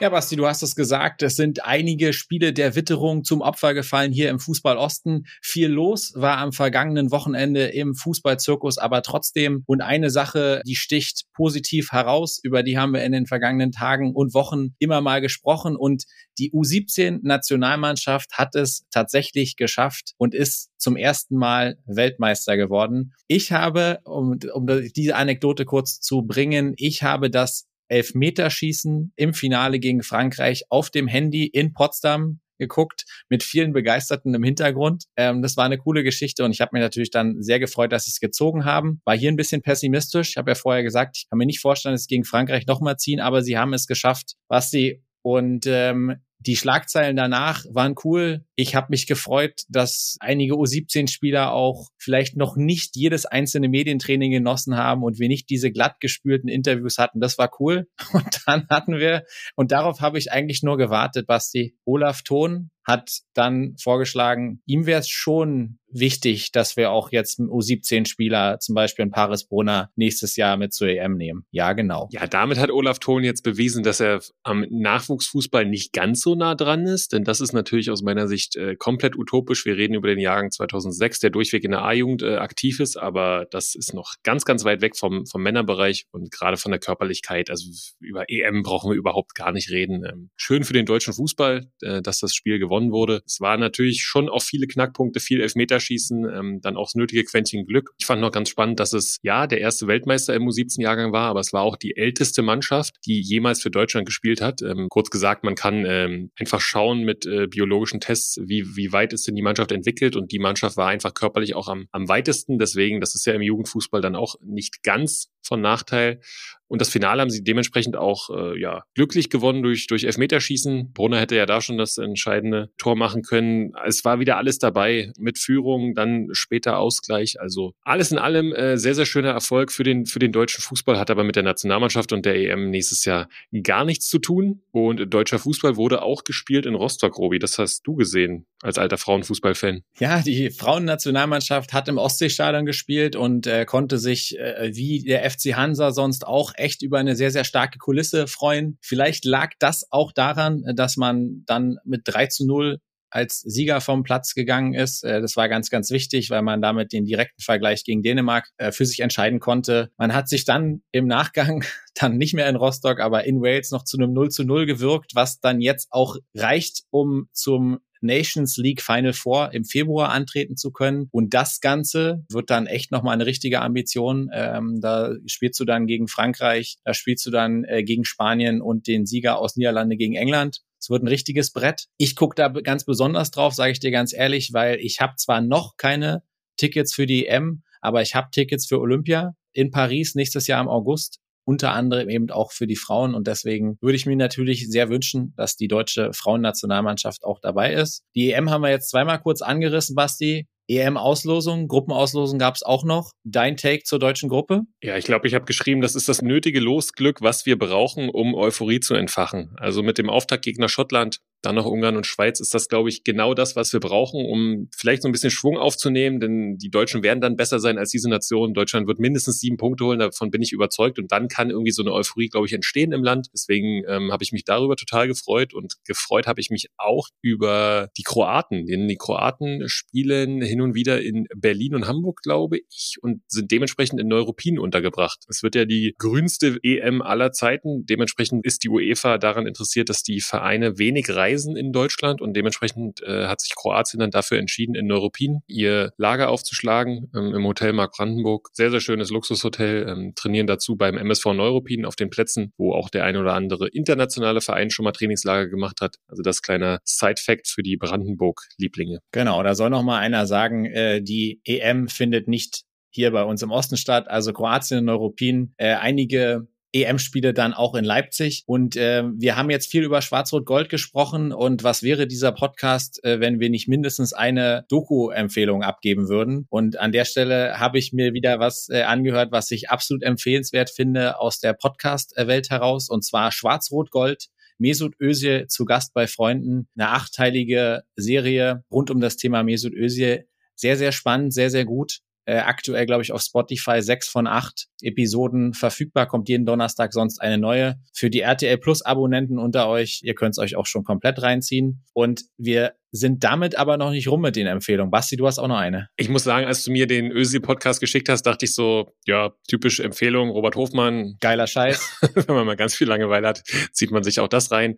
D: Ja, Basti, du hast es gesagt. Es sind einige Spiele der Witterung zum Opfer gefallen hier im Fußball Osten. Viel los war am vergangenen Wochenende im Fußballzirkus, aber trotzdem. Und eine Sache, die sticht positiv heraus, über die haben wir in den vergangenen Tagen und Wochen immer mal gesprochen. Und die U17-Nationalmannschaft hat es tatsächlich geschafft und ist zum ersten Mal Weltmeister geworden. Ich habe, um, um diese Anekdote kurz zu bringen, ich habe das Elfmeterschießen im Finale gegen Frankreich auf dem Handy in Potsdam geguckt mit vielen Begeisterten im Hintergrund. Ähm, das war eine coole Geschichte und ich habe mich natürlich dann sehr gefreut, dass sie es gezogen haben. War hier ein bisschen pessimistisch. Ich habe ja vorher gesagt, ich kann mir nicht vorstellen, dass sie gegen Frankreich nochmal ziehen, aber sie haben es geschafft, was sie und ähm, die Schlagzeilen danach waren cool. Ich habe mich gefreut, dass einige U17-Spieler auch vielleicht noch nicht jedes einzelne Medientraining genossen haben und wir nicht diese glatt gespülten Interviews hatten. Das war cool. Und dann hatten wir, und darauf habe ich eigentlich nur gewartet, Basti, Olaf Thon hat dann vorgeschlagen, ihm wäre es schon wichtig, dass wir auch jetzt einen U17-Spieler, zum Beispiel in Paris Brunner, nächstes Jahr mit zur EM nehmen. Ja, genau.
E: Ja, damit hat Olaf Thon jetzt bewiesen, dass er am Nachwuchsfußball nicht ganz so nah dran ist, denn das ist natürlich aus meiner Sicht äh, komplett utopisch. Wir reden über den Jahrgang 2006, der durchweg in der A-Jugend äh, aktiv ist, aber das ist noch ganz, ganz weit weg vom, vom Männerbereich und gerade von der Körperlichkeit. Also über EM brauchen wir überhaupt gar nicht reden. Ähm, schön für den deutschen Fußball, äh, dass das Spiel gewonnen gewonnen wurde. Es war natürlich schon auch viele Knackpunkte, viel Elfmeterschießen, ähm, dann auch das nötige Quäntchen Glück. Ich fand noch ganz spannend, dass es ja der erste Weltmeister im U17-Jahrgang war, aber es war auch die älteste Mannschaft, die jemals für Deutschland gespielt hat. Ähm, kurz gesagt, man kann ähm, einfach schauen mit äh, biologischen Tests, wie, wie weit ist denn die Mannschaft entwickelt und die Mannschaft war einfach körperlich auch am, am weitesten. Deswegen, das ist ja im Jugendfußball dann auch nicht ganz von Nachteil. Und das Finale haben sie dementsprechend auch äh, ja, glücklich gewonnen durch, durch Elfmeterschießen. Brunner hätte ja da schon das entscheidende Tor machen können. Es war wieder alles dabei mit Führung, dann später Ausgleich. Also alles in allem äh, sehr, sehr schöner Erfolg für den, für den deutschen Fußball, hat aber mit der Nationalmannschaft und der EM nächstes Jahr gar nichts zu tun. Und deutscher Fußball wurde auch gespielt in Rostock, Robi. Das hast du gesehen als alter Frauenfußballfan.
D: Ja, die Frauennationalmannschaft hat im Ostseestadion gespielt und äh, konnte sich äh, wie der FC Hansa sonst auch echt über eine sehr, sehr starke Kulisse freuen. Vielleicht lag das auch daran, dass man dann mit 3 zu 0 als Sieger vom Platz gegangen ist. Äh, das war ganz, ganz wichtig, weil man damit den direkten Vergleich gegen Dänemark äh, für sich entscheiden konnte. Man hat sich dann im Nachgang dann nicht mehr in Rostock, aber in Wales noch zu einem 0 zu 0 gewirkt, was dann jetzt auch reicht, um zum Nations League Final Four im Februar antreten zu können. Und das Ganze wird dann echt nochmal eine richtige Ambition. Ähm, da spielst du dann gegen Frankreich, da spielst du dann äh, gegen Spanien und den Sieger aus Niederlande gegen England. Es wird ein richtiges Brett. Ich gucke da ganz besonders drauf, sage ich dir ganz ehrlich, weil ich habe zwar noch keine Tickets für die EM, aber ich habe Tickets für Olympia in Paris nächstes Jahr im August unter anderem eben auch für die Frauen. Und deswegen würde ich mir natürlich sehr wünschen, dass die deutsche Frauennationalmannschaft auch dabei ist. Die EM haben wir jetzt zweimal kurz angerissen, Basti. EM-Auslosung, Gruppenauslosung gab es auch noch. Dein Take zur deutschen Gruppe?
E: Ja, ich glaube, ich habe geschrieben, das ist das nötige Losglück, was wir brauchen, um Euphorie zu entfachen. Also mit dem Auftaktgegner Schottland dann noch Ungarn und Schweiz ist das, glaube ich, genau das, was wir brauchen, um vielleicht so ein bisschen Schwung aufzunehmen, denn die Deutschen werden dann besser sein als diese Nation. Deutschland wird mindestens sieben Punkte holen, davon bin ich überzeugt. Und dann kann irgendwie so eine Euphorie, glaube ich, entstehen im Land. Deswegen ähm, habe ich mich darüber total gefreut und gefreut habe ich mich auch über die Kroaten. Denn die Kroaten spielen hin und wieder in Berlin und Hamburg, glaube ich, und sind dementsprechend in Neuruppin untergebracht. Es wird ja die grünste EM aller Zeiten. Dementsprechend ist die UEFA daran interessiert, dass die Vereine wenig reisen Reisen in Deutschland und dementsprechend äh, hat sich Kroatien dann dafür entschieden, in Neuruppin ihr Lager aufzuschlagen ähm, im Hotel Mark Brandenburg. Sehr, sehr schönes Luxushotel, ähm, trainieren dazu beim MSV Neuruppin auf den Plätzen, wo auch der ein oder andere internationale Verein schon mal Trainingslager gemacht hat. Also das kleine Side-Fact für die Brandenburg-Lieblinge.
D: Genau, da soll noch mal einer sagen, äh, die EM findet nicht hier bei uns im Osten statt, also Kroatien und Neuruppin. Äh, einige EM-Spiele dann auch in Leipzig. Und äh, wir haben jetzt viel über Schwarz-Rot-Gold gesprochen. Und was wäre dieser Podcast, äh, wenn wir nicht mindestens eine Doku-Empfehlung abgeben würden? Und an der Stelle habe ich mir wieder was äh, angehört, was ich absolut empfehlenswert finde aus der Podcast-Welt heraus. Und zwar Schwarz-Rot-Gold. Mesut Özil zu Gast bei Freunden. Eine achteilige Serie rund um das Thema Mesut Özil. Sehr, sehr spannend, sehr, sehr gut. Äh, aktuell, glaube ich, auf Spotify sechs von acht Episoden verfügbar. Kommt jeden Donnerstag sonst eine neue. Für die RTL Plus Abonnenten unter euch, ihr könnt es euch auch schon komplett reinziehen. Und wir sind damit aber noch nicht rum mit den Empfehlungen. Basti, du hast auch noch eine.
E: Ich muss sagen, als du mir den Ösi-Podcast geschickt hast, dachte ich so, ja, typische Empfehlung, Robert Hofmann.
D: Geiler Scheiß.
E: Wenn man mal ganz viel Langeweile hat, zieht man sich auch das rein.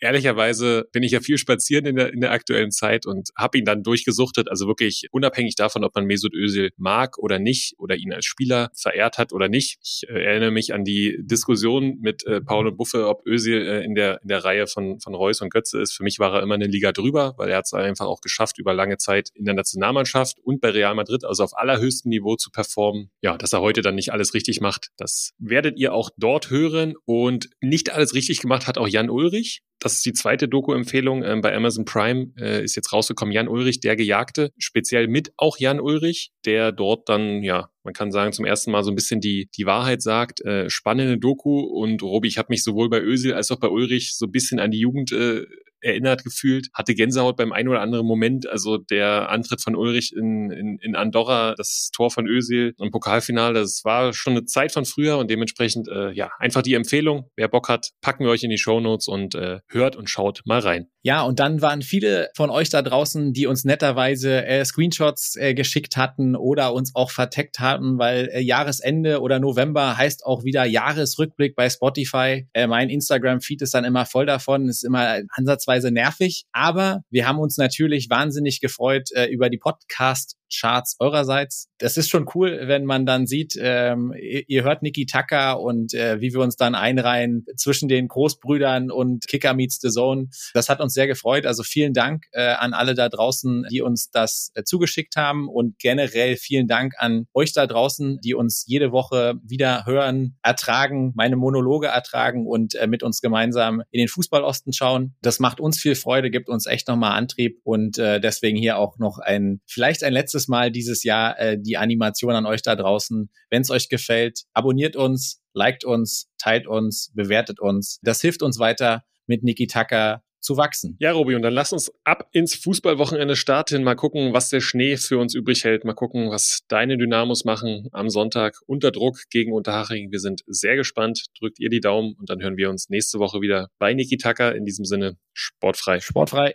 E: Ehrlicherweise bin ich ja viel spazieren in der, in der aktuellen Zeit und habe ihn dann durchgesuchtet. Also wirklich unabhängig davon, ob man Mesut Özil mag oder nicht oder ihn als Spieler verehrt hat oder nicht. Ich äh, erinnere mich an die Diskussion mit äh, Paul und Buffe, ob Özil äh, in, der, in der Reihe von, von Reus und Götze ist. Für mich war er immer eine Liga drüber, weil er hat es einfach auch geschafft, über lange Zeit in der Nationalmannschaft und bei Real Madrid, also auf allerhöchstem Niveau zu performen. Ja, dass er heute dann nicht alles richtig macht, das werdet ihr auch dort hören. Und nicht alles richtig gemacht hat auch Jan Ulrich. Das ist die zweite Doku-Empfehlung ähm, bei Amazon Prime, äh, ist jetzt rausgekommen. Jan Ulrich, der Gejagte, speziell mit auch Jan Ulrich, der dort dann, ja, man kann sagen, zum ersten Mal so ein bisschen die, die Wahrheit sagt. Äh, spannende Doku und Robi, ich habe mich sowohl bei Ösil als auch bei Ulrich so ein bisschen an die Jugend äh, erinnert gefühlt, hatte Gänsehaut beim einen oder anderen Moment. Also der Antritt von Ulrich in, in, in Andorra, das Tor von Özil im Pokalfinale, das war schon eine Zeit von früher und dementsprechend, äh, ja, einfach die Empfehlung. Wer Bock hat, packen wir euch in die Show Notes und äh, hört und schaut mal rein.
D: Ja, und dann waren viele von euch da draußen, die uns netterweise äh, Screenshots äh, geschickt hatten oder uns auch verteckt hatten, weil äh, Jahresende oder November heißt auch wieder Jahresrückblick bei Spotify. Äh, mein Instagram-Feed ist dann immer voll davon, ist immer ansatzweise nervig, aber wir haben uns natürlich wahnsinnig gefreut äh, über die Podcast Charts eurerseits. Das ist schon cool, wenn man dann sieht, ähm, ihr, hört Niki Tucker und äh, wie wir uns dann einreihen zwischen den Großbrüdern und Kicker Meets the Zone. Das hat uns sehr gefreut. Also vielen Dank äh, an alle da draußen, die uns das äh, zugeschickt haben und generell vielen Dank an euch da draußen, die uns jede Woche wieder hören, ertragen, meine Monologe ertragen und äh, mit uns gemeinsam in den Fußballosten schauen. Das macht uns viel Freude, gibt uns echt nochmal Antrieb und äh, deswegen hier auch noch ein, vielleicht ein letztes Mal dieses Jahr äh, die Animation an euch da draußen. Wenn es euch gefällt, abonniert uns, liked uns, teilt uns, bewertet uns. Das hilft uns weiter mit Niki Tucker zu wachsen.
E: Ja, Robi, und dann lass uns ab ins Fußballwochenende starten. Mal gucken, was der Schnee für uns übrig hält. Mal gucken, was deine Dynamos machen am Sonntag unter Druck gegen Unterhaching. Wir sind sehr gespannt. Drückt ihr die Daumen und dann hören wir uns nächste Woche wieder bei Niki Tucker. In diesem Sinne, sportfrei.
D: Sportfrei.